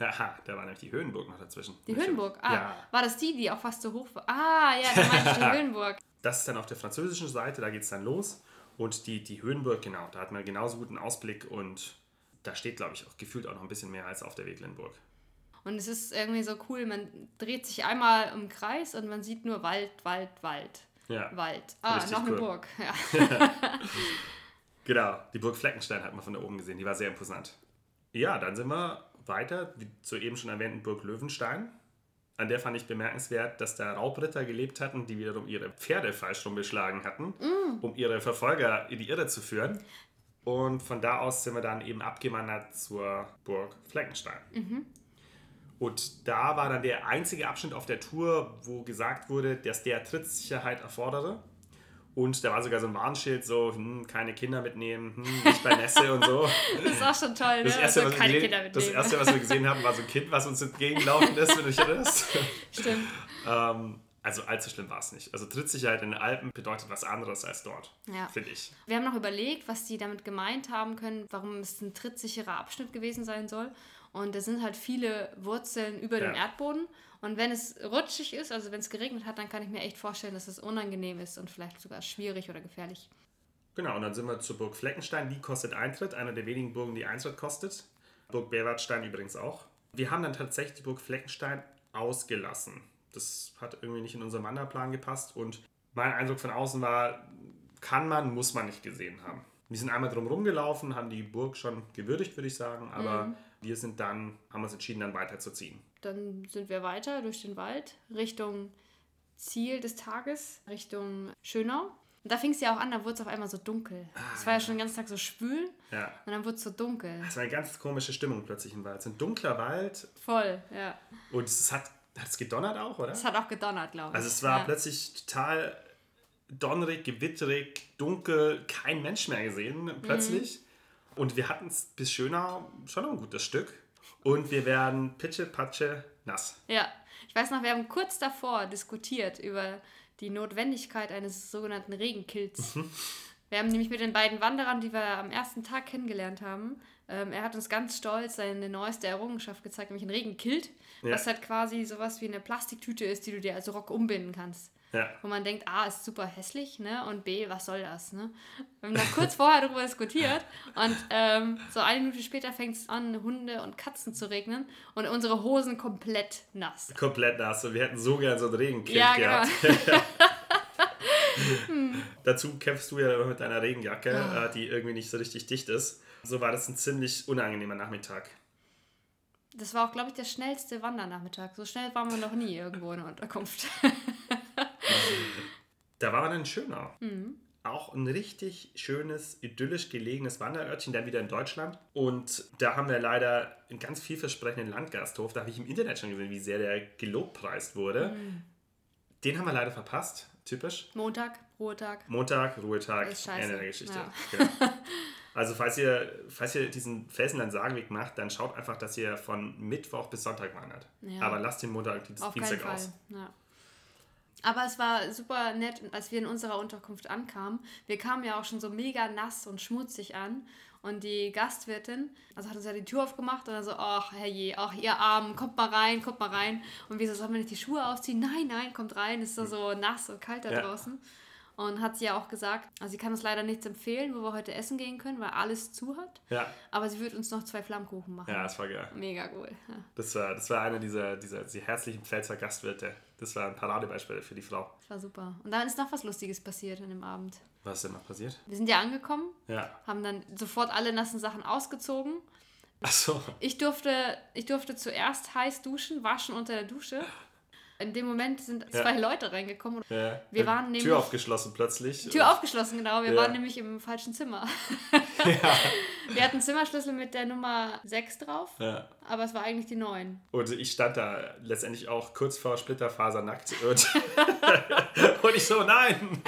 Aha, da war nämlich die Höhenburg noch dazwischen. Die Höhenburg. Ah, Ja, war das die, die auch fast so hoch war? Ah, ja, da meinte ich die <laughs> Höhenburg. das ist dann auf der französischen Seite, da geht es dann los. Und die, die Höhenburg, genau, da hat man genauso guten Ausblick und da steht, glaube ich, auch gefühlt auch noch ein bisschen mehr als auf der Weglenburg. Und es ist irgendwie so cool, man dreht sich einmal im Kreis und man sieht nur Wald, Wald, Wald. Ja, Wald. Ah, noch eine cool. Burg. Ja. <laughs> genau. Die Burg Fleckenstein hat man von da oben gesehen, die war sehr imposant. Ja, dann sind wir weiter, zur eben schon erwähnten Burg Löwenstein. An der fand ich bemerkenswert, dass da Raubritter gelebt hatten, die wiederum ihre Pferde falsch rumgeschlagen hatten, um ihre Verfolger in die Irre zu führen. Und von da aus sind wir dann eben abgewandert zur Burg Fleckenstein. Und da war dann der einzige Abschnitt auf der Tour, wo gesagt wurde, dass der Trittsicherheit erfordere. Und da war sogar so ein Warnschild, so, hm, keine Kinder mitnehmen, hm, nicht bei Nässe und so. <laughs> Das ist auch schon toll, ne? Das erste, also was wir keine gesehen, Kinder das mitnehmen. erste, was wir gesehen haben, war so ein Kind, was uns entgegengelaufen ist, wenn du dich erinnerst. <laughs> Stimmt. ähm, also allzu schlimm war es nicht. Also Trittsicherheit in den Alpen bedeutet was anderes als dort, Ja. finde ich. Wir haben noch überlegt, was die damit gemeint haben können, warum es ein trittsicherer Abschnitt gewesen sein soll. Und da sind halt viele Wurzeln über dem Ja. Erdboden. Und wenn es rutschig ist, also wenn es geregnet hat, dann kann ich mir echt vorstellen, dass es unangenehm ist und vielleicht sogar schwierig oder gefährlich. Genau, und dann sind wir zur Burg Fleckenstein. Die kostet Eintritt, einer der wenigen Burgen, die Eintritt kostet. Burg Berwartstein übrigens auch. Wir haben dann tatsächlich die Burg Fleckenstein ausgelassen. Das hat irgendwie nicht in unseren Wanderplan gepasst und mein Eindruck von außen war, kann man, muss man nicht gesehen haben. Wir sind einmal drum rumgelaufen, haben die Burg schon gewürdigt, würde ich sagen, aber wir sind dann, haben uns entschieden, dann weiterzuziehen. Dann sind wir weiter durch den Wald Richtung Ziel des Tages, Richtung Schönau. Und da fing es ja auch an, da wurde es auf einmal so dunkel. Es war ja schon den ganzen Tag so schwül Ja. und dann wurde es so dunkel. Das war eine ganz komische Stimmung plötzlich im Wald. Es ist ein dunkler Wald Voll, ja. und es hat, hat es gedonnert auch, oder? Es hat auch gedonnert, glaube ich. Also es war ja. plötzlich total donnerig, gewitterig, dunkel, kein Mensch mehr gesehen plötzlich. Und wir hatten es bis Schönau schon noch ein gutes Stück. Und wir werden pitsche, patsche, nass. Ja, ich weiß noch, wir haben kurz davor diskutiert über die Notwendigkeit eines sogenannten Regenkills. Mhm. Wir haben nämlich mit den beiden Wanderern, die wir am ersten Tag kennengelernt haben, ähm, er hat uns ganz stolz seine neueste Errungenschaft gezeigt, nämlich ein Regenkilt, Ja. was halt quasi sowas wie eine Plastiktüte ist, die du dir als Rock umbinden kannst. Ja. Wo man denkt, A, ist super hässlich, ne? Und B, was soll das, ne? Wir haben dann kurz vorher darüber diskutiert und ähm, so eine Minute später fängt es an, Hunde und Katzen zu regnen und unsere Hosen komplett nass. Komplett nass. Und wir hätten so gern so einen Regenkind Ja, gehabt. <laughs> genau. Dazu kämpfst du ja immer mit deiner Regenjacke, äh, die irgendwie nicht so richtig dicht ist. So war das ein ziemlich unangenehmer Nachmittag. Das war auch, glaube ich, der schnellste Wandernachmittag. So schnell waren wir noch nie irgendwo in der Unterkunft. <laughs> Da war man in Schönau. Mhm. Auch ein richtig schönes, idyllisch gelegenes Wanderörtchen, dann wieder in Deutschland. Und da haben wir leider einen ganz vielversprechenden Landgasthof. Da habe ich im Internet schon gesehen, wie sehr der gelobpreist wurde. Mhm. Den haben wir leider verpasst. Typisch. Montag, Ruhetag. Montag, Ruhetag, Ist scheiße. Ende der Geschichte. Ja. <laughs> Genau. <laughs> Also falls ihr, falls ihr diesen Felsenland-Sagenweg macht, dann schaut einfach, dass ihr von Mittwoch bis Sonntag wandert. Ja. Aber lasst den Montag, Dienstag aus. Ja. Aber es war super nett, als wir in unserer Unterkunft ankamen. Wir kamen ja auch schon so mega nass und schmutzig an. Und die Gastwirtin, also hat uns ja die Tür aufgemacht und dann so, ach herrje, ach ihr Armen, kommt mal rein, kommt mal rein. Und wir so, sollen wir nicht die Schuhe ausziehen? Nein, nein, kommt rein, ist da so nass und kalt da Ja. draußen. Und hat sie ja auch gesagt, also sie kann uns leider nichts empfehlen, wo wir heute essen gehen können, weil alles zu hat. Ja, Aber sie wird uns noch zwei Flammkuchen machen. ja, das war geil. Mega cool. Ja. Das war, das war einer dieser, dieser, dieser herzlichen Pfälzer Gastwirte. Das war ein Paradebeispiel für die Frau. Das war super. Und dann ist noch was Lustiges passiert an dem Abend. Was ist denn noch passiert? Wir sind ja angekommen, Ja. haben dann sofort alle nassen Sachen ausgezogen. Achso. Ich durfte, ich durfte zuerst heiß duschen, waschen unter der Dusche. In dem Moment sind Ja. zwei Leute reingekommen. Ja. Wir waren nämlich- Tür aufgeschlossen plötzlich. Tür aufgeschlossen, genau. Wir Ja. waren nämlich im falschen Zimmer. <laughs> Wir hatten Zimmerschlüssel mit der Nummer 6 drauf, aber es war eigentlich die 9. Und ich stand da letztendlich auch kurz vor Splitterfasernackt und, <laughs> und ich so, nein,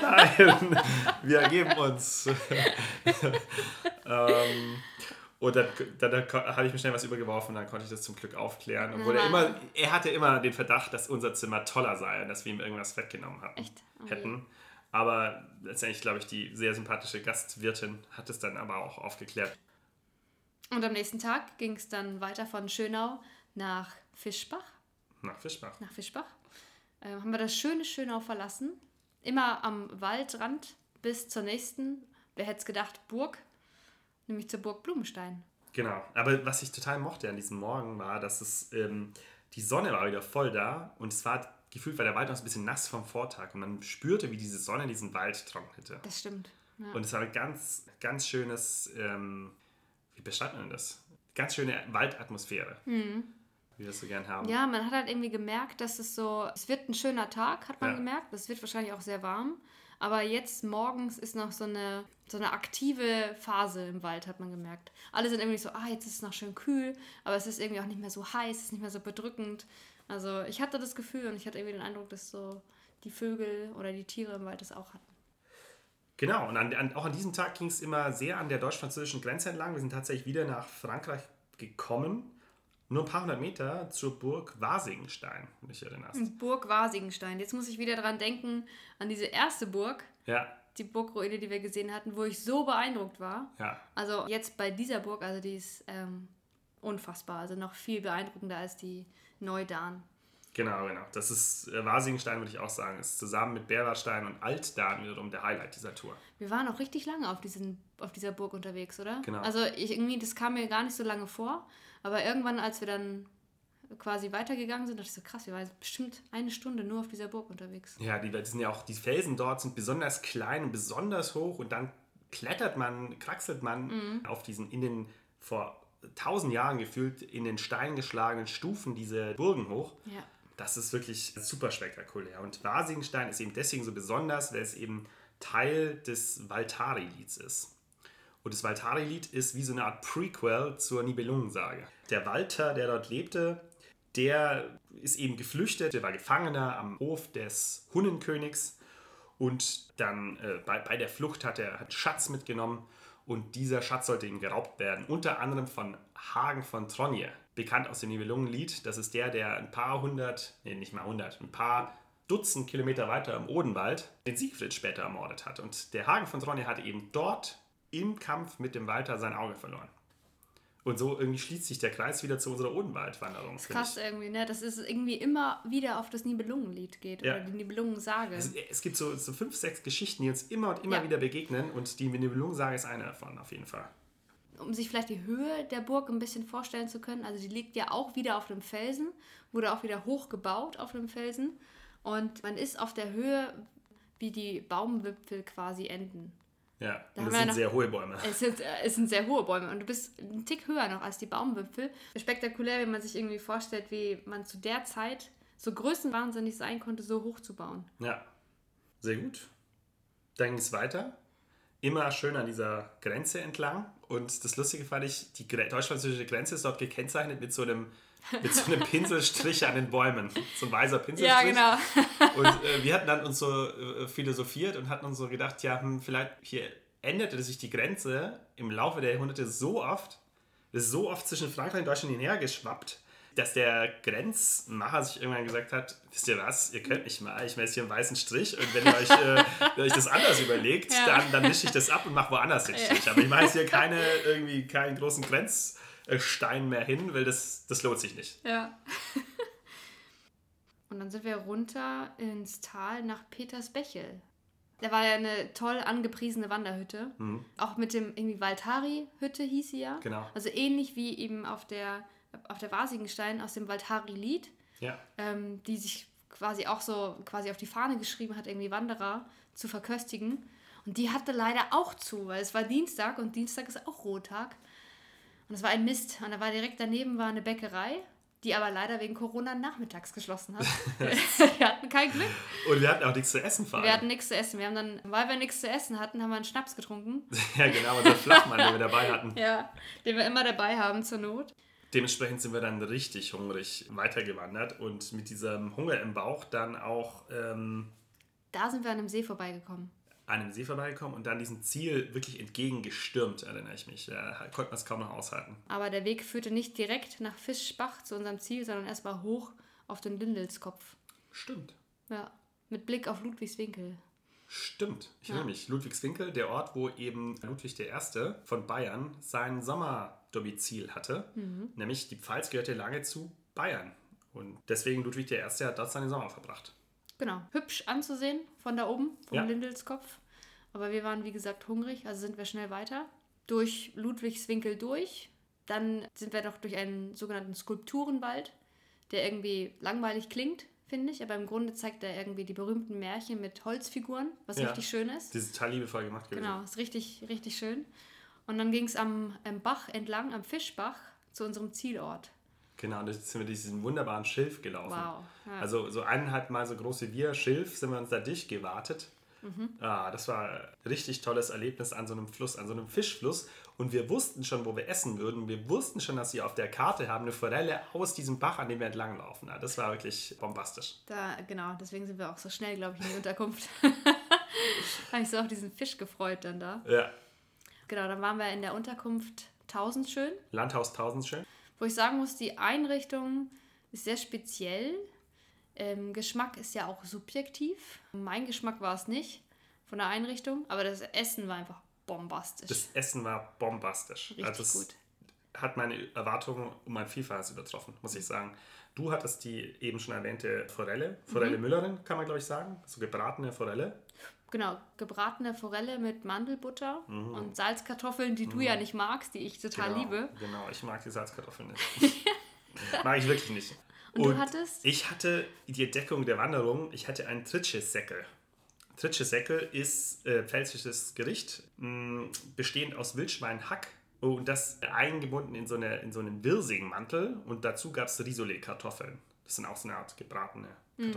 nein, wir ergeben uns. <laughs> ähm, und dann, dann, dann habe ich mir schnell was übergeworfen und dann konnte ich das zum Glück aufklären. Obwohl er Ja. immer, er hatte immer den Verdacht, dass unser Zimmer toller sei und dass wir ihm irgendwas weggenommen hatten, Echt? Oh je. hätten. Aber letztendlich, glaube ich, die sehr sympathische Gastwirtin hat es dann aber auch aufgeklärt. Und am nächsten Tag ging es dann weiter von Schönau nach Fischbach. Nach Fischbach. nach Fischbach. Ähm, haben wir das schöne Schönau verlassen. Immer am Waldrand bis zur nächsten, wer hätte es gedacht, Burg, nämlich zur Burg Blumenstein. Genau, aber was ich total mochte an diesem Morgen war, dass es ähm, die Sonne war wieder voll da und es war gefühlt war der Wald noch ein bisschen nass vom Vortag und man spürte, wie diese Sonne diesen Wald trocknete. Das stimmt. Ja. Und es war ein ganz, ganz schönes, ähm, wie beschreibt man das? Ganz schöne Waldatmosphäre, wie wir es so gern haben. Mhm. ja, man hat halt irgendwie gemerkt, dass es so, es wird ein schöner Tag, hat man Ja. gemerkt. Es wird wahrscheinlich auch sehr warm. Aber jetzt morgens ist noch so eine, so eine aktive Phase im Wald, hat man gemerkt. Alle sind irgendwie so, ah, jetzt ist es noch schön kühl, aber es ist irgendwie auch nicht mehr so heiß, es ist nicht mehr so bedrückend. Also ich hatte das Gefühl und ich hatte irgendwie den Eindruck, dass so die Vögel oder die Tiere im Wald das auch hatten. Genau, und an, an, auch an diesem Tag ging es immer sehr an der deutsch-französischen Grenze entlang. Wir sind tatsächlich wieder nach Frankreich gekommen. Nur ein paar hundert Meter zur Burg Wasingenstein, wenn du dich erinnerst. Burg Wasingenstein. Jetzt muss ich wieder dran denken, an diese erste Burg, Ja, die Burgruine, die wir gesehen hatten, wo ich so beeindruckt war. ja. Also jetzt bei dieser Burg, also die ist ähm, unfassbar, also noch viel beeindruckender als die Neudan. Genau, genau. Das ist äh, Wasingenstein, würde ich auch sagen. Ist zusammen mit Berwarstein und Altdarm wiederum der Highlight dieser Tour. Wir waren auch richtig lange auf, diesen, auf dieser Burg unterwegs, oder? Genau. Also ich, irgendwie, das kam mir gar nicht so lange vor, aber irgendwann, als wir dann quasi weitergegangen sind, dachte ich so, krass, wir waren bestimmt eine Stunde nur auf dieser Burg unterwegs. Ja, die, die sind ja auch, die Felsen dort sind besonders klein und besonders hoch und dann klettert man, kraxelt man auf diesen in den vor tausend Jahren gefühlt in den Stein geschlagenen Stufen diese Burgen hoch. Ja. Das ist wirklich super spektakulär. Und Wasingenstein ist eben deswegen so besonders, weil es eben Teil des Valtari-Lieds ist. Und das Valtari-Lied ist wie so eine Art Prequel zur Nibelungensage. Der Walter, der dort lebte, der ist eben geflüchtet, der war Gefangener am Hof des Hunnenkönigs und dann äh, bei, bei der Flucht hat er hat Schatz mitgenommen und dieser Schatz sollte ihm geraubt werden. Unter anderem von Hagen von Tronje, bekannt aus dem Nibelungenlied. Das ist der, der ein paar hundert, nee, nicht mal hundert, ein paar Dutzend Kilometer weiter im Odenwald den Siegfried später ermordet hat. Und der Hagen von Tronje hatte eben dort im Kampf mit dem Walter sein Auge verloren. Und so irgendwie schließt sich der Kreis wieder zu unserer Odenwaldwanderung. Das ist finde krass irgendwie, ne? Dass es irgendwie immer wieder auf das Nibelungenlied geht Ja. oder die Nibelungensage. Es, es gibt so, so fünf, sechs Geschichten, die uns immer und immer Ja. wieder begegnen und die Nibelungensage ist eine davon auf jeden Fall. um sich vielleicht die Höhe der Burg ein bisschen vorstellen zu können. Also die liegt ja auch wieder auf einem Felsen, wurde auch wieder hochgebaut auf einem Felsen. Und man ist auf der Höhe, wie die Baumwipfel quasi enden. Ja, Da das sind noch- sehr hohe Bäume. Es sind, äh, es sind sehr hohe Bäume und du bist einen Tick höher noch als die Baumwipfel. Spektakulär, wenn man sich irgendwie vorstellt, wie man zu der Zeit so größenwahnsinnig sein konnte, so hoch zu bauen. Ja, sehr gut. Dann ging es weiter. Immer schön an dieser Grenze entlang. Und das Lustige fand ich, die deutsch-französische Grenze ist dort gekennzeichnet mit so einem, mit so einem Pinselstrich an den Bäumen. So ein weißer Pinselstrich. Und äh, wir hatten dann uns so äh, philosophiert und hatten uns so gedacht, ja, hm, vielleicht hier änderte sich die Grenze im Laufe der Jahrhunderte so oft, ist so oft zwischen Frankreich und Deutschland hinhergeschwappt, dass der Grenzmacher sich irgendwann gesagt hat, wisst ihr was, ihr könnt nicht mal, ich messe hier einen weißen Strich und wenn ihr euch, äh, wenn euch das anders überlegt, Ja. dann, dann mische ich das ab und mache woanders den Strich. Aber ich mache jetzt hier keine, irgendwie keinen großen Grenzstein mehr hin, weil das, das lohnt sich nicht. Ja. <laughs> Und dann sind wir runter ins Tal nach Petersbechel. Da war ja eine toll angepriesene Wanderhütte. Auch mit dem irgendwie Waltari-Hütte hieß sie ja. Genau. Also ähnlich wie eben auf der, auf der Wasigenstein aus dem Waltari-Lied, Ja. ähm, die sich quasi auch so quasi auf die Fahne geschrieben hat, irgendwie Wanderer zu verköstigen. Und die hatte leider auch zu, weil es war Dienstag und Dienstag ist auch Rottag. Und es war ein Mist. Und da war direkt daneben war eine Bäckerei, die aber leider wegen Corona nachmittags geschlossen hat. <laughs> wir hatten kein Glück. Und wir hatten auch nichts zu essen vor allem. Wir hatten nichts zu essen. Wir haben dann, weil wir nichts zu essen hatten, haben wir einen Schnaps getrunken. <laughs> ja, genau, unser Flachmann, den wir dabei hatten. <laughs> Ja, den wir immer dabei haben zur Not. Dementsprechend sind wir dann richtig hungrig weitergewandert und mit diesem Hunger im Bauch dann auch ähm, Da sind wir an einem See vorbeigekommen. An einem See vorbeigekommen und dann diesem Ziel wirklich entgegengestürmt, erinnere ich mich. Da konnte man es kaum noch aushalten. Aber der Weg führte nicht direkt nach Fischbach zu unserem Ziel, sondern erstmal hoch auf den Lindelskopf. Stimmt. Ja, mit Blick auf Ludwigswinkel. Stimmt. Ich Ja. erinnere mich. Ludwigswinkel, der Ort, wo eben Ludwig I. von Bayern sein Sommerdomizil hatte. Mhm. Nämlich die Pfalz gehörte lange zu Bayern. Und deswegen Ludwig I. hat dort seine Sommer verbracht. Genau, hübsch anzusehen von da oben, vom Ja. Lindelskopf. Aber wir waren, wie gesagt, hungrig, also sind wir schnell weiter. Durch Ludwigswinkel durch. Dann sind wir noch durch einen sogenannten Skulpturenwald, der irgendwie langweilig klingt, finde ich. Aber im Grunde zeigt er irgendwie die berühmten Märchen mit Holzfiguren, was Ja. richtig schön ist. Das ist total liebevoll gemacht gewesen. Genau, ist richtig, richtig schön. Und dann ging es am, am Bach entlang, am Fischbach, zu unserem Zielort. Genau, und jetzt sind wir durch diesen wunderbaren Schilf gelaufen. Wow. Ja. Also so eineinhalb Mal so groß wie wir, Schilf, sind wir uns da dicht gewartet. Mhm. Ah, das war ein richtig tolles Erlebnis an so einem Fluss, an so einem Fischfluss. Und wir wussten schon, wo wir essen würden. Wir wussten schon, dass sie auf der Karte haben eine Forelle aus diesem Bach, an dem wir entlang laufen. Ah, das war wirklich bombastisch. Da, genau, deswegen sind wir auch so schnell, glaube ich, in die Unterkunft. <laughs> <laughs> Habe ich so auf diesen Fisch gefreut dann da. Ja, Genau, dann waren wir in der Unterkunft Tausendschön, Landhaus Tausendschön. Wo ich sagen muss, die Einrichtung ist sehr speziell. Ähm, Geschmack ist ja auch subjektiv. Mein Geschmack war es nicht von der Einrichtung, aber das Essen war einfach bombastisch. Das Essen war bombastisch. Richtig also das gut. hat meine Erwartungen um ein Vielfaches übertroffen, muss ich sagen. Du hattest die eben schon erwähnte Forelle, Forelle Mhm. Müllerin, kann man glaube ich sagen. So gebratene Forelle. Genau, gebratene Forelle mit Mandelbutter und Salzkartoffeln, die du ja nicht magst, die ich total Mhm. genau, liebe. Genau, ich mag die Salzkartoffeln nicht. <laughs> mag ich wirklich nicht. Und du hattest? Ich hatte die Entdeckung der Wanderung, ich hatte einen Tritschesäckel. Tritschesäckel ist äh, pfälzisches Gericht, mh, bestehend aus Wildschweinhack und das eingebunden in so, eine, in so einen Wirsingmantel und dazu gab es Risole-Kartoffeln. Das sind auch so eine Art gebratene Mhm.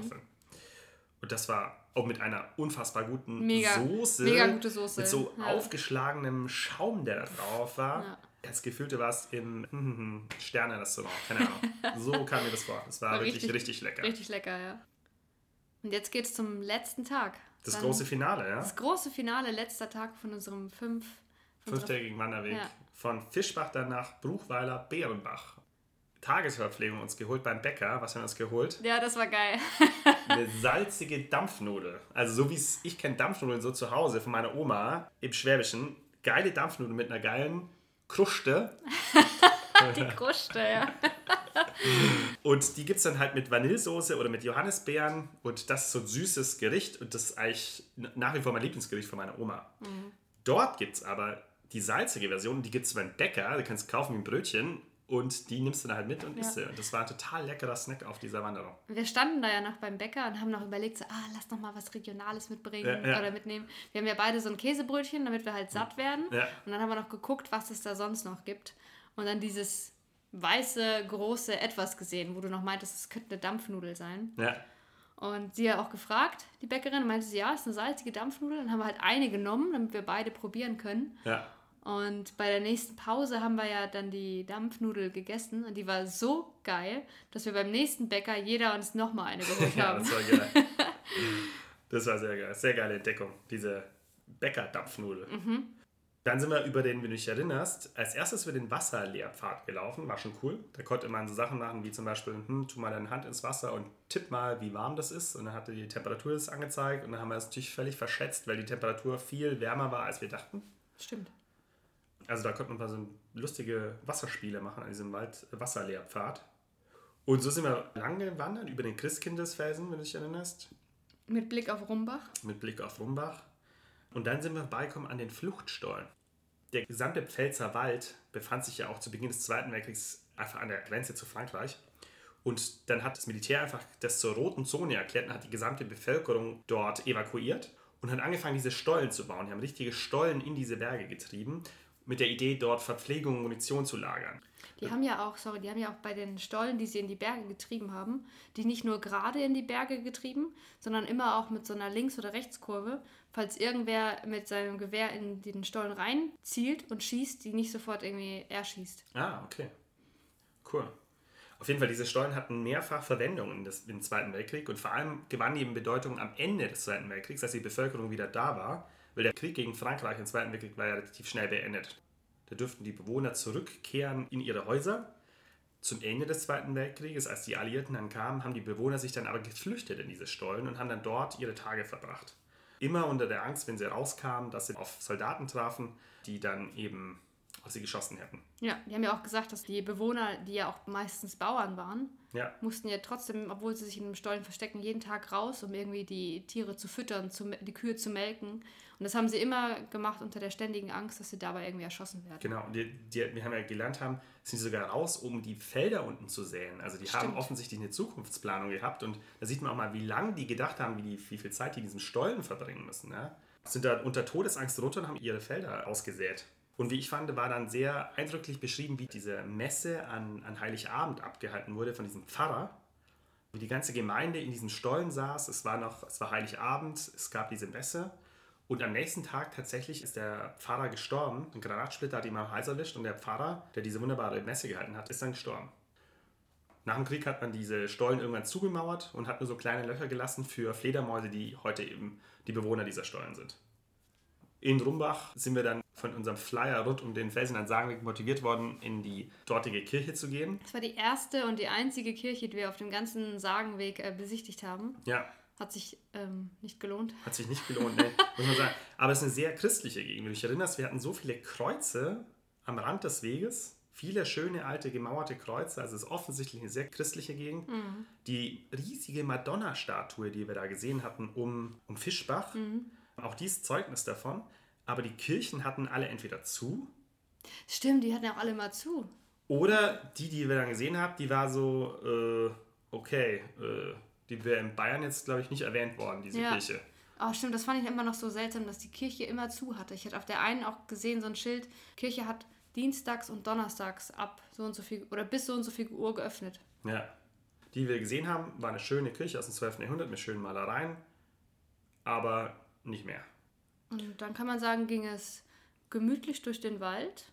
Und das war auch mit einer unfassbar guten Mega- Soße. mega gute Soße, Mit so ja. aufgeschlagenem Schaum, der da drauf war. Ja. Das Gefühl, du warst im hm, Sterne-Restaurant. Keine Ahnung. <laughs> So kam mir das vor. Das war, War wirklich richtig, richtig- lecker. Richtig lecker, ja. Und jetzt geht's zum letzten Tag. Das Dann- große Finale, ja? Das große Finale, letzter Tag von unserem fünf. Fünftägigen Wanderweg. Ja. Von Fischbach dann nach Bruchweiler, Bärenbach. Tagesverpflegung uns geholt beim Bäcker. Was haben wir uns geholt? Ja, das war geil. <laughs> Eine <laughs> salzige Dampfnudel. Also so wie es ich kenne Dampfnudeln so zu Hause von meiner Oma im Schwäbischen. Geile Dampfnudeln mit einer geilen Kruste. <laughs> Die Kruste, ja. Und die gibt es dann halt mit Vanillesoße oder mit Johannisbeeren. Und das ist so ein süßes Gericht. Und das ist eigentlich nach wie vor mein Lieblingsgericht von meiner Oma. Dort gibt es aber die salzige Version. Die gibt es beim Bäcker. Du kannst kaufen wie ein Brötchen. Und die nimmst du dann halt mit und isst sie. Und das war ein total leckerer Snack auf dieser Wanderung. Wir standen da ja noch beim Bäcker und haben noch überlegt, so, ah, lass noch mal was Regionales mitbringen Ja, ja. oder mitnehmen. Wir haben ja beide so ein Käsebrötchen, damit wir halt satt werden. Ja. Und dann haben wir noch geguckt, was es da sonst noch gibt. Und dann dieses weiße, große Etwas gesehen, wo du noch meintest, es könnte eine Dampfnudel sein. Ja. Und sie hat auch gefragt, die Bäckerin, und meinte sie, ja, ist eine salzige Dampfnudel. Dann haben wir halt eine genommen, damit wir beide probieren können. Ja. Und bei der nächsten Pause haben wir ja dann die Dampfnudel gegessen und die war so geil, dass wir beim nächsten Bäcker jeder uns nochmal eine geholt <laughs> Ja, haben. das war geil. <laughs> Das war sehr geil. Sehr geile Entdeckung. Diese Bäckerdampfnudel. Dann sind wir über den, wenn du dich erinnerst, als erstes über den Wasserlehrpfad gelaufen. War schon cool. Da konnte man so Sachen machen, wie zum Beispiel, hm, tu mal deine Hand ins Wasser und tipp mal, wie warm das ist. Und dann hatte die Temperatur das angezeigt. Und dann haben wir das natürlich völlig verschätzt, weil die Temperatur viel wärmer war, als wir dachten. Stimmt. Also da konnte man mal so lustige Wasserspiele machen an diesem Wald Wasserlehrpfad. Und so sind wir lang gewandert über den Christkindesfelsen, wenn du dich erinnerst, Mit Blick auf Rumbach. mit Blick auf Rumbach. Und dann sind wir vorbeikommen an den Fluchtstollen. Der gesamte Pfälzer Wald befand sich ja auch zu Beginn des Zweiten Weltkriegs einfach an der Grenze zu Frankreich. Und dann hat das Militär einfach das zur roten Zone erklärt und hat die gesamte Bevölkerung dort evakuiert und hat angefangen, diese Stollen zu bauen. Die haben richtige Stollen in diese Berge getrieben, mit der Idee, dort Verpflegung und Munition zu lagern. Die haben ja auch, sorry, die haben ja auch bei den Stollen, die sie in die Berge getrieben haben, die nicht nur gerade in die Berge getrieben, sondern immer auch mit so einer Links- oder Rechtskurve, falls irgendwer mit seinem Gewehr in den Stollen reinzielt und schießt, die nicht sofort irgendwie erschießt. Ah, okay. Cool. Auf jeden Fall, diese Stollen hatten mehrfach Verwendung in des, im Zweiten Weltkrieg und vor allem gewannen die eben Bedeutung am Ende des Zweiten Weltkriegs, als die Bevölkerung wieder da war, weil der Krieg gegen Frankreich im Zweiten Weltkrieg war ja relativ schnell beendet. Da dürften die Bewohner zurückkehren in ihre Häuser. Zum Ende des Zweiten Weltkrieges, als die Alliierten dann kamen, haben die Bewohner sich dann aber geflüchtet in diese Stollen und haben dann dort ihre Tage verbracht. Immer unter der Angst, wenn sie rauskamen, dass sie auf Soldaten trafen, die dann eben auf sie geschossen hätten. Ja, die haben ja auch gesagt, dass die Bewohner, die ja auch meistens Bauern waren, Ja, mussten ja trotzdem, obwohl sie sich in einem Stollen verstecken, jeden Tag raus, um irgendwie die Tiere zu füttern, zu, die Kühe zu melken. Und das haben sie immer gemacht unter der ständigen Angst, dass sie dabei irgendwie erschossen werden. Genau, und die, die, wir haben ja gelernt haben, sind die sogar raus, um die Felder unten zu säen. Also die haben Stimmt. offensichtlich eine Zukunftsplanung gehabt und da sieht man auch mal, wie lange die gedacht haben, wie, die, wie viel Zeit die in diesen Stollen verbringen müssen. Ja? Sind da unter Todesangst runter und haben ihre Felder ausgesät. Und wie ich fand, war dann sehr eindrücklich beschrieben, wie diese Messe an, an Heiligabend abgehalten wurde von diesem Pfarrer. Wie die ganze Gemeinde in diesen Stollen saß. Es war noch, es war Heiligabend, es gab diese Messe. Und am nächsten Tag tatsächlich ist der Pfarrer gestorben. Ein Granatsplitter hat ihm am Hals erwischt und der Pfarrer, der diese wunderbare Messe gehalten hat, ist dann gestorben. Nach dem Krieg hat man diese Stollen irgendwann zugemauert und hat nur so kleine Löcher gelassen für Fledermäuse, die heute eben die Bewohner dieser Stollen sind. In Rumbach sind wir dann von unserem Flyer rund um den Felsen an Sagenweg motiviert worden, in die dortige Kirche zu gehen. Das war die erste und die einzige Kirche, die wir auf dem ganzen Sagenweg äh, besichtigt haben. Ja, Hat sich ähm, nicht gelohnt. Hat sich nicht gelohnt, ne? <laughs> muss man sagen. Aber es ist eine sehr christliche Gegend. Wenn du dich erinnerst, wir hatten so viele Kreuze am Rand des Weges. Viele schöne alte gemauerte Kreuze. Also es ist offensichtlich eine sehr christliche Gegend. Die riesige Madonna-Statue, die wir da gesehen hatten um, um Fischbach, auch die ist Zeugnis davon. Aber die Kirchen hatten alle entweder zu Stimmt, die hatten auch alle mal zu. oder die, die wir dann gesehen haben, die war so, äh, okay, äh, die wäre in Bayern jetzt, glaube ich, nicht erwähnt worden, diese Ja. Kirche. Oh, stimmt, das fand ich immer noch so seltsam, dass die Kirche immer zu hatte. Ich hatte auf der einen auch gesehen, so ein Schild, Kirche hat dienstags und donnerstags ab so und so viel oder bis so und so viel Uhr geöffnet. Ja. Die wir gesehen haben, war eine schöne Kirche aus dem 12. Jahrhundert mit schönen Malereien, aber nicht mehr. Und dann kann man sagen, ging es gemütlich durch den Wald.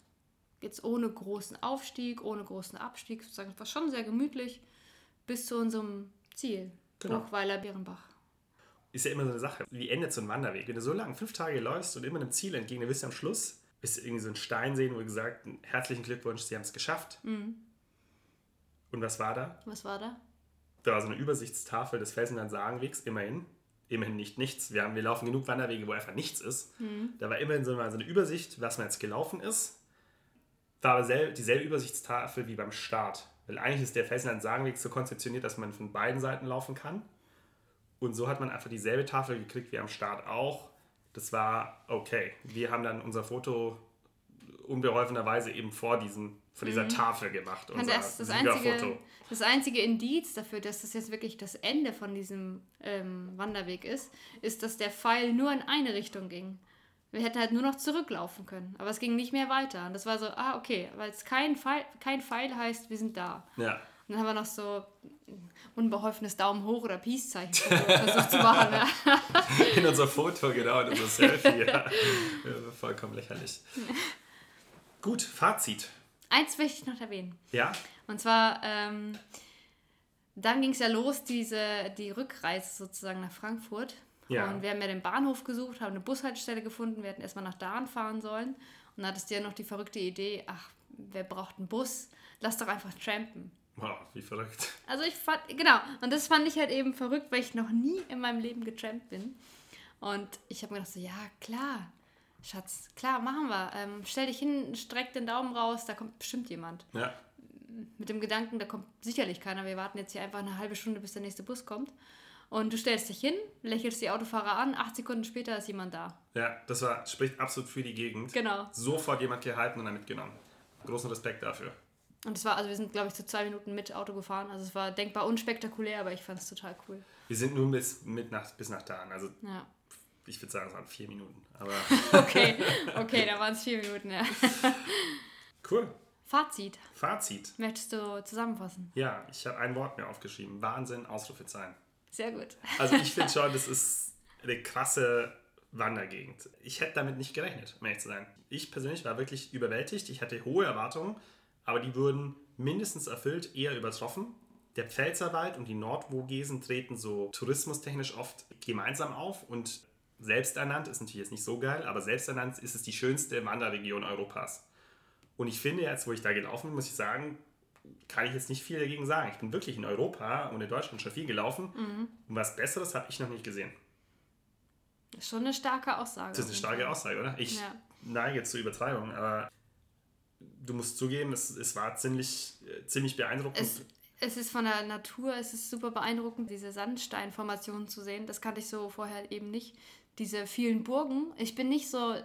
Jetzt ohne großen Aufstieg, ohne großen Abstieg, sozusagen. Es war schon sehr gemütlich bis zu unserem Ziel. Genau. Hochweiler Bärenbach. Ist ja immer so eine Sache. Wie endet so ein Wanderweg? Wenn du so lange fünf Tage läufst und immer einem Ziel entgegen, dann wirst du am Schluss wirst du irgendwie so einen Stein sehen, wo gesagt, herzlichen Glückwunsch, Sie haben es geschafft. Und was war da? Was war da? Da war so eine Übersichtstafel des Felsenland Sagenwegs, immerhin. Immerhin nicht nichts. Wir, haben, wir laufen genug Wanderwege, wo einfach nichts ist. Da war immerhin so eine Übersicht, was man jetzt gelaufen ist. War aber sel dieselbe Übersichtstafel wie beim Start. Weil eigentlich ist der Felsenland Sagenweg so konzeptioniert, dass man von beiden Seiten laufen kann. Und so hat man einfach dieselbe Tafel gekriegt wie am Start auch. Das war okay. Wir haben dann unser Foto unbeholfenerweise eben vor, diesen, vor dieser Tafel gemacht. Und Unser das, das, einzige, das einzige Indiz dafür, dass das jetzt wirklich das Ende von diesem ähm, Wanderweg ist, ist, dass der Pfeil nur in eine Richtung ging. Wir hätten halt nur noch zurücklaufen können, aber es ging nicht mehr weiter. Und das war so, ah, okay, weil es kein Pfeil, kein Pfeil heißt, wir sind da. Ja. Und dann haben wir noch so unbeholfenes Daumen hoch oder Peace-Zeichen <laughs> versucht zu machen. Ne? <laughs> In unser Foto, genau, in unser Selfie. ja. Ja, Vollkommen lächerlich. Gut, Fazit. Eins möchte ich noch erwähnen. Ja, Und zwar, ähm, dann ging es ja los, diese, die Rückreise sozusagen nach Frankfurt. Ja. Und wir haben ja den Bahnhof gesucht, haben eine Bushaltestelle gefunden, wir hätten erstmal nach Dahn fahren sollen. Und dann hattest du ja noch die verrückte Idee, ach, wer braucht einen Bus? Lass doch einfach trampen. Wow, wie verrückt. Also ich fand, genau, und das fand ich halt eben verrückt, weil ich noch nie in meinem Leben getrampt bin. Und ich habe mir gedacht so, ja, klar, Schatz, klar, machen wir. Ähm, stell dich hin, streck den Daumen raus, da kommt bestimmt jemand. Ja, Mit dem Gedanken, da kommt sicherlich keiner. Wir warten jetzt hier einfach eine halbe Stunde, bis der nächste Bus kommt. Und du stellst dich hin, lächelst die Autofahrer an, acht Sekunden später ist jemand da. ja, das war, spricht absolut für die Gegend. Genau. Sofort jemand gehalten und dann mitgenommen. Großen Respekt dafür. Und es war, also wir sind, glaube ich, zu zwei Minuten mit Auto gefahren. Also es war denkbar unspektakulär, aber ich fand es total cool. Wir sind nun bis, mit nach, bis nach Dahn. Also Ja. ich würde sagen, es waren vier Minuten. Aber <laughs> <laughs> Okay, okay, da waren es vier Minuten, ja. <laughs> cool. Fazit. Fazit. Möchtest du zusammenfassen? Ja, ich habe ein Wort mir aufgeschrieben. Wahnsinn, Ausrufezeichen. Sehr gut. Also ich finde <laughs> schon, das ist eine krasse Wandergegend. Ich hätte damit nicht gerechnet, um ehrlich zu sein. Ich persönlich war wirklich überwältigt. Ich hatte hohe Erwartungen, aber die wurden mindestens erfüllt, eher übertroffen. Der Pfälzerwald und die Nordvogesen treten so tourismustechnisch oft gemeinsam auf und selbsternannt ist natürlich jetzt nicht so geil, aber selbsternannt ist es die schönste Wanderregion Europas. Und ich finde jetzt, wo ich da gelaufen bin, muss ich sagen, kann ich jetzt nicht viel dagegen sagen. Ich bin wirklich in Europa und in Deutschland schon viel gelaufen. Und was Besseres habe ich noch nicht gesehen. Das ist schon eine starke Aussage. Das ist eine starke Aussage, oder? Ich Ja. neige zur Übertreibung, aber du musst zugeben, es, es war ziemlich, äh, ziemlich beeindruckend. Es, es ist von der Natur, es ist super beeindruckend, diese Sandsteinformationen zu sehen. Das kannte ich so vorher eben nicht. Diese vielen Burgen. Ich bin nicht so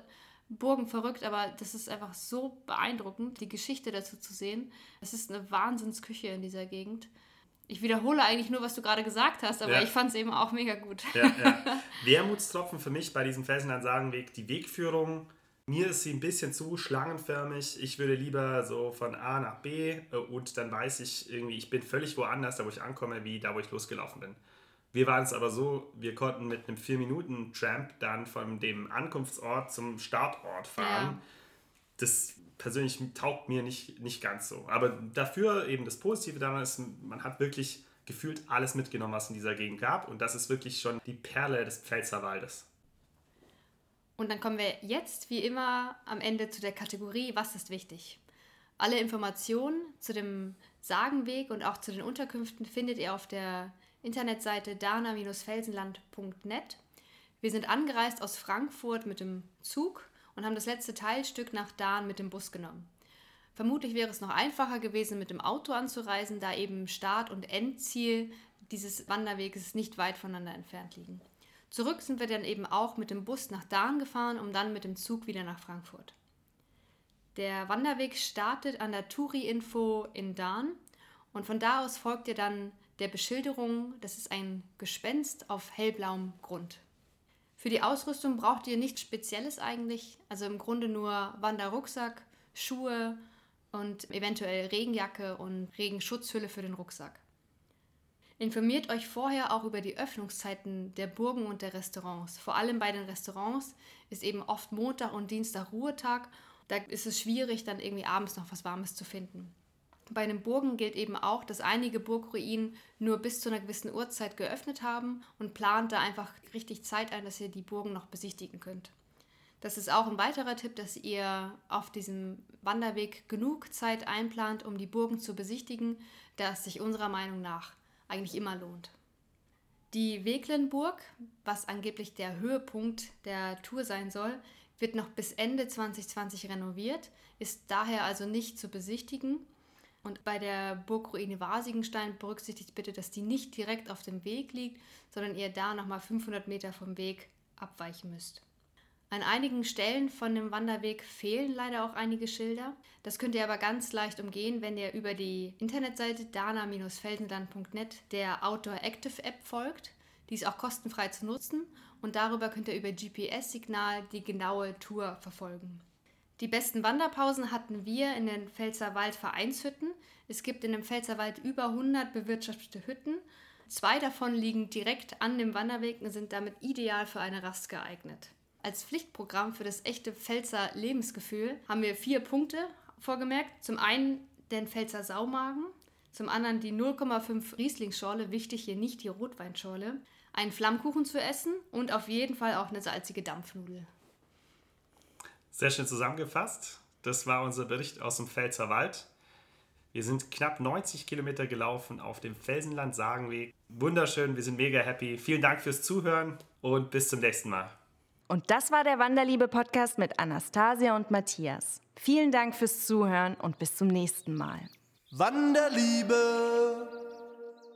burgenverrückt, aber das ist einfach so beeindruckend, die Geschichte dazu zu sehen. Es ist eine Wahnsinnsküche in dieser Gegend. Ich wiederhole eigentlich nur, was du gerade gesagt hast, aber Ja. ich fand es eben auch mega gut. ja, ja. <laughs> Wermutstropfen für mich bei diesem Felsenland-Sagenweg, die Wegführung. Mir ist sie ein bisschen zu schlangenförmig. Ich würde lieber so von A nach B äh, und dann weiß ich irgendwie, ich bin völlig woanders, da wo ich ankomme, wie da, wo ich losgelaufen bin. Wir waren es aber so, wir konnten mit einem 4-Minuten-Tramp dann von dem Ankunftsort zum Startort fahren. Ja. Das persönlich taugt mir nicht, nicht ganz so. Aber dafür eben das Positive daran ist, man hat wirklich gefühlt alles mitgenommen, was in dieser Gegend gab. Und das ist wirklich schon die Perle des Pfälzerwaldes. Und dann kommen wir jetzt, wie immer, am Ende zu der Kategorie Was ist wichtig? Alle Informationen zu dem Sagenweg und auch zu den Unterkünften findet ihr auf der Internetseite dana-felsenland.net. Wir sind angereist aus Frankfurt mit dem Zug und haben das letzte Teilstück nach Dahn mit dem Bus genommen. Vermutlich wäre es noch einfacher gewesen, mit dem Auto anzureisen, da eben Start- und Endziel dieses Wanderweges nicht weit voneinander entfernt liegen. Zurück sind wir dann eben auch mit dem Bus nach Dahn gefahren, um dann mit dem Zug wieder nach Frankfurt. Der Wanderweg startet an der Touri-Info in Dahn und von da aus folgt ihr dann der Beschilderung, das ist ein Gespenst auf hellblauem Grund. Für die Ausrüstung braucht ihr nichts Spezielles eigentlich, also im Grunde nur Wanderrucksack, Schuhe und eventuell Regenjacke und Regenschutzhülle für den Rucksack. Informiert euch vorher auch über die Öffnungszeiten der Burgen und der Restaurants. Vor allem bei den Restaurants ist eben oft Montag und Dienstag Ruhetag. Da ist es schwierig, dann irgendwie abends noch was Warmes zu finden. Bei den Burgen gilt eben auch, dass einige Burgruinen nur bis zu einer gewissen Uhrzeit geöffnet haben und plant da einfach richtig Zeit ein, dass ihr die Burgen noch besichtigen könnt. Das ist auch ein weiterer Tipp, dass ihr auf diesem Wanderweg genug Zeit einplant, um die Burgen zu besichtigen, da es sich unserer Meinung nach eigentlich immer lohnt. Die Weglenburg, was angeblich der Höhepunkt der Tour sein soll, wird noch bis Ende 2020 renoviert, ist daher also nicht zu besichtigen. Und bei der Burgruine Wasigenstein berücksichtigt bitte, dass die nicht direkt auf dem Weg liegt, sondern ihr da nochmal 500 Meter vom Weg abweichen müsst. An einigen Stellen von dem Wanderweg fehlen leider auch einige Schilder. Das könnt ihr aber ganz leicht umgehen, wenn ihr über die Internetseite dana-felsenland.net der Outdoor Active App folgt. Die ist auch kostenfrei zu nutzen und darüber könnt ihr über GPS-Signal die genaue Tour verfolgen. Die besten Wanderpausen hatten wir in den Pfälzerwald Vereinshütten. Es gibt in dem Pfälzerwald über 100 bewirtschaftete Hütten. Zwei davon liegen direkt an dem Wanderweg und sind damit ideal für eine Rast geeignet. Als Pflichtprogramm für das echte Pfälzer Lebensgefühl haben wir vier Punkte vorgemerkt. Zum einen den Pfälzer Saumagen, zum anderen die 0,5 Rieslingsschorle, wichtig hier nicht die Rotweinschorle. einen Flammkuchen zu essen und auf jeden Fall auch eine salzige Dampfnudel. Sehr schön zusammengefasst. Das war unser Bericht aus dem Pfälzer Wald. Wir sind knapp 90 Kilometer gelaufen auf dem Felsenland-Sagenweg. Wunderschön, wir sind mega happy. Vielen Dank fürs Zuhören und bis zum nächsten Mal. Und das war der Wanderliebe-Podcast mit Anastasia und Matthias. Vielen Dank fürs Zuhören und bis zum nächsten Mal. Wanderliebe.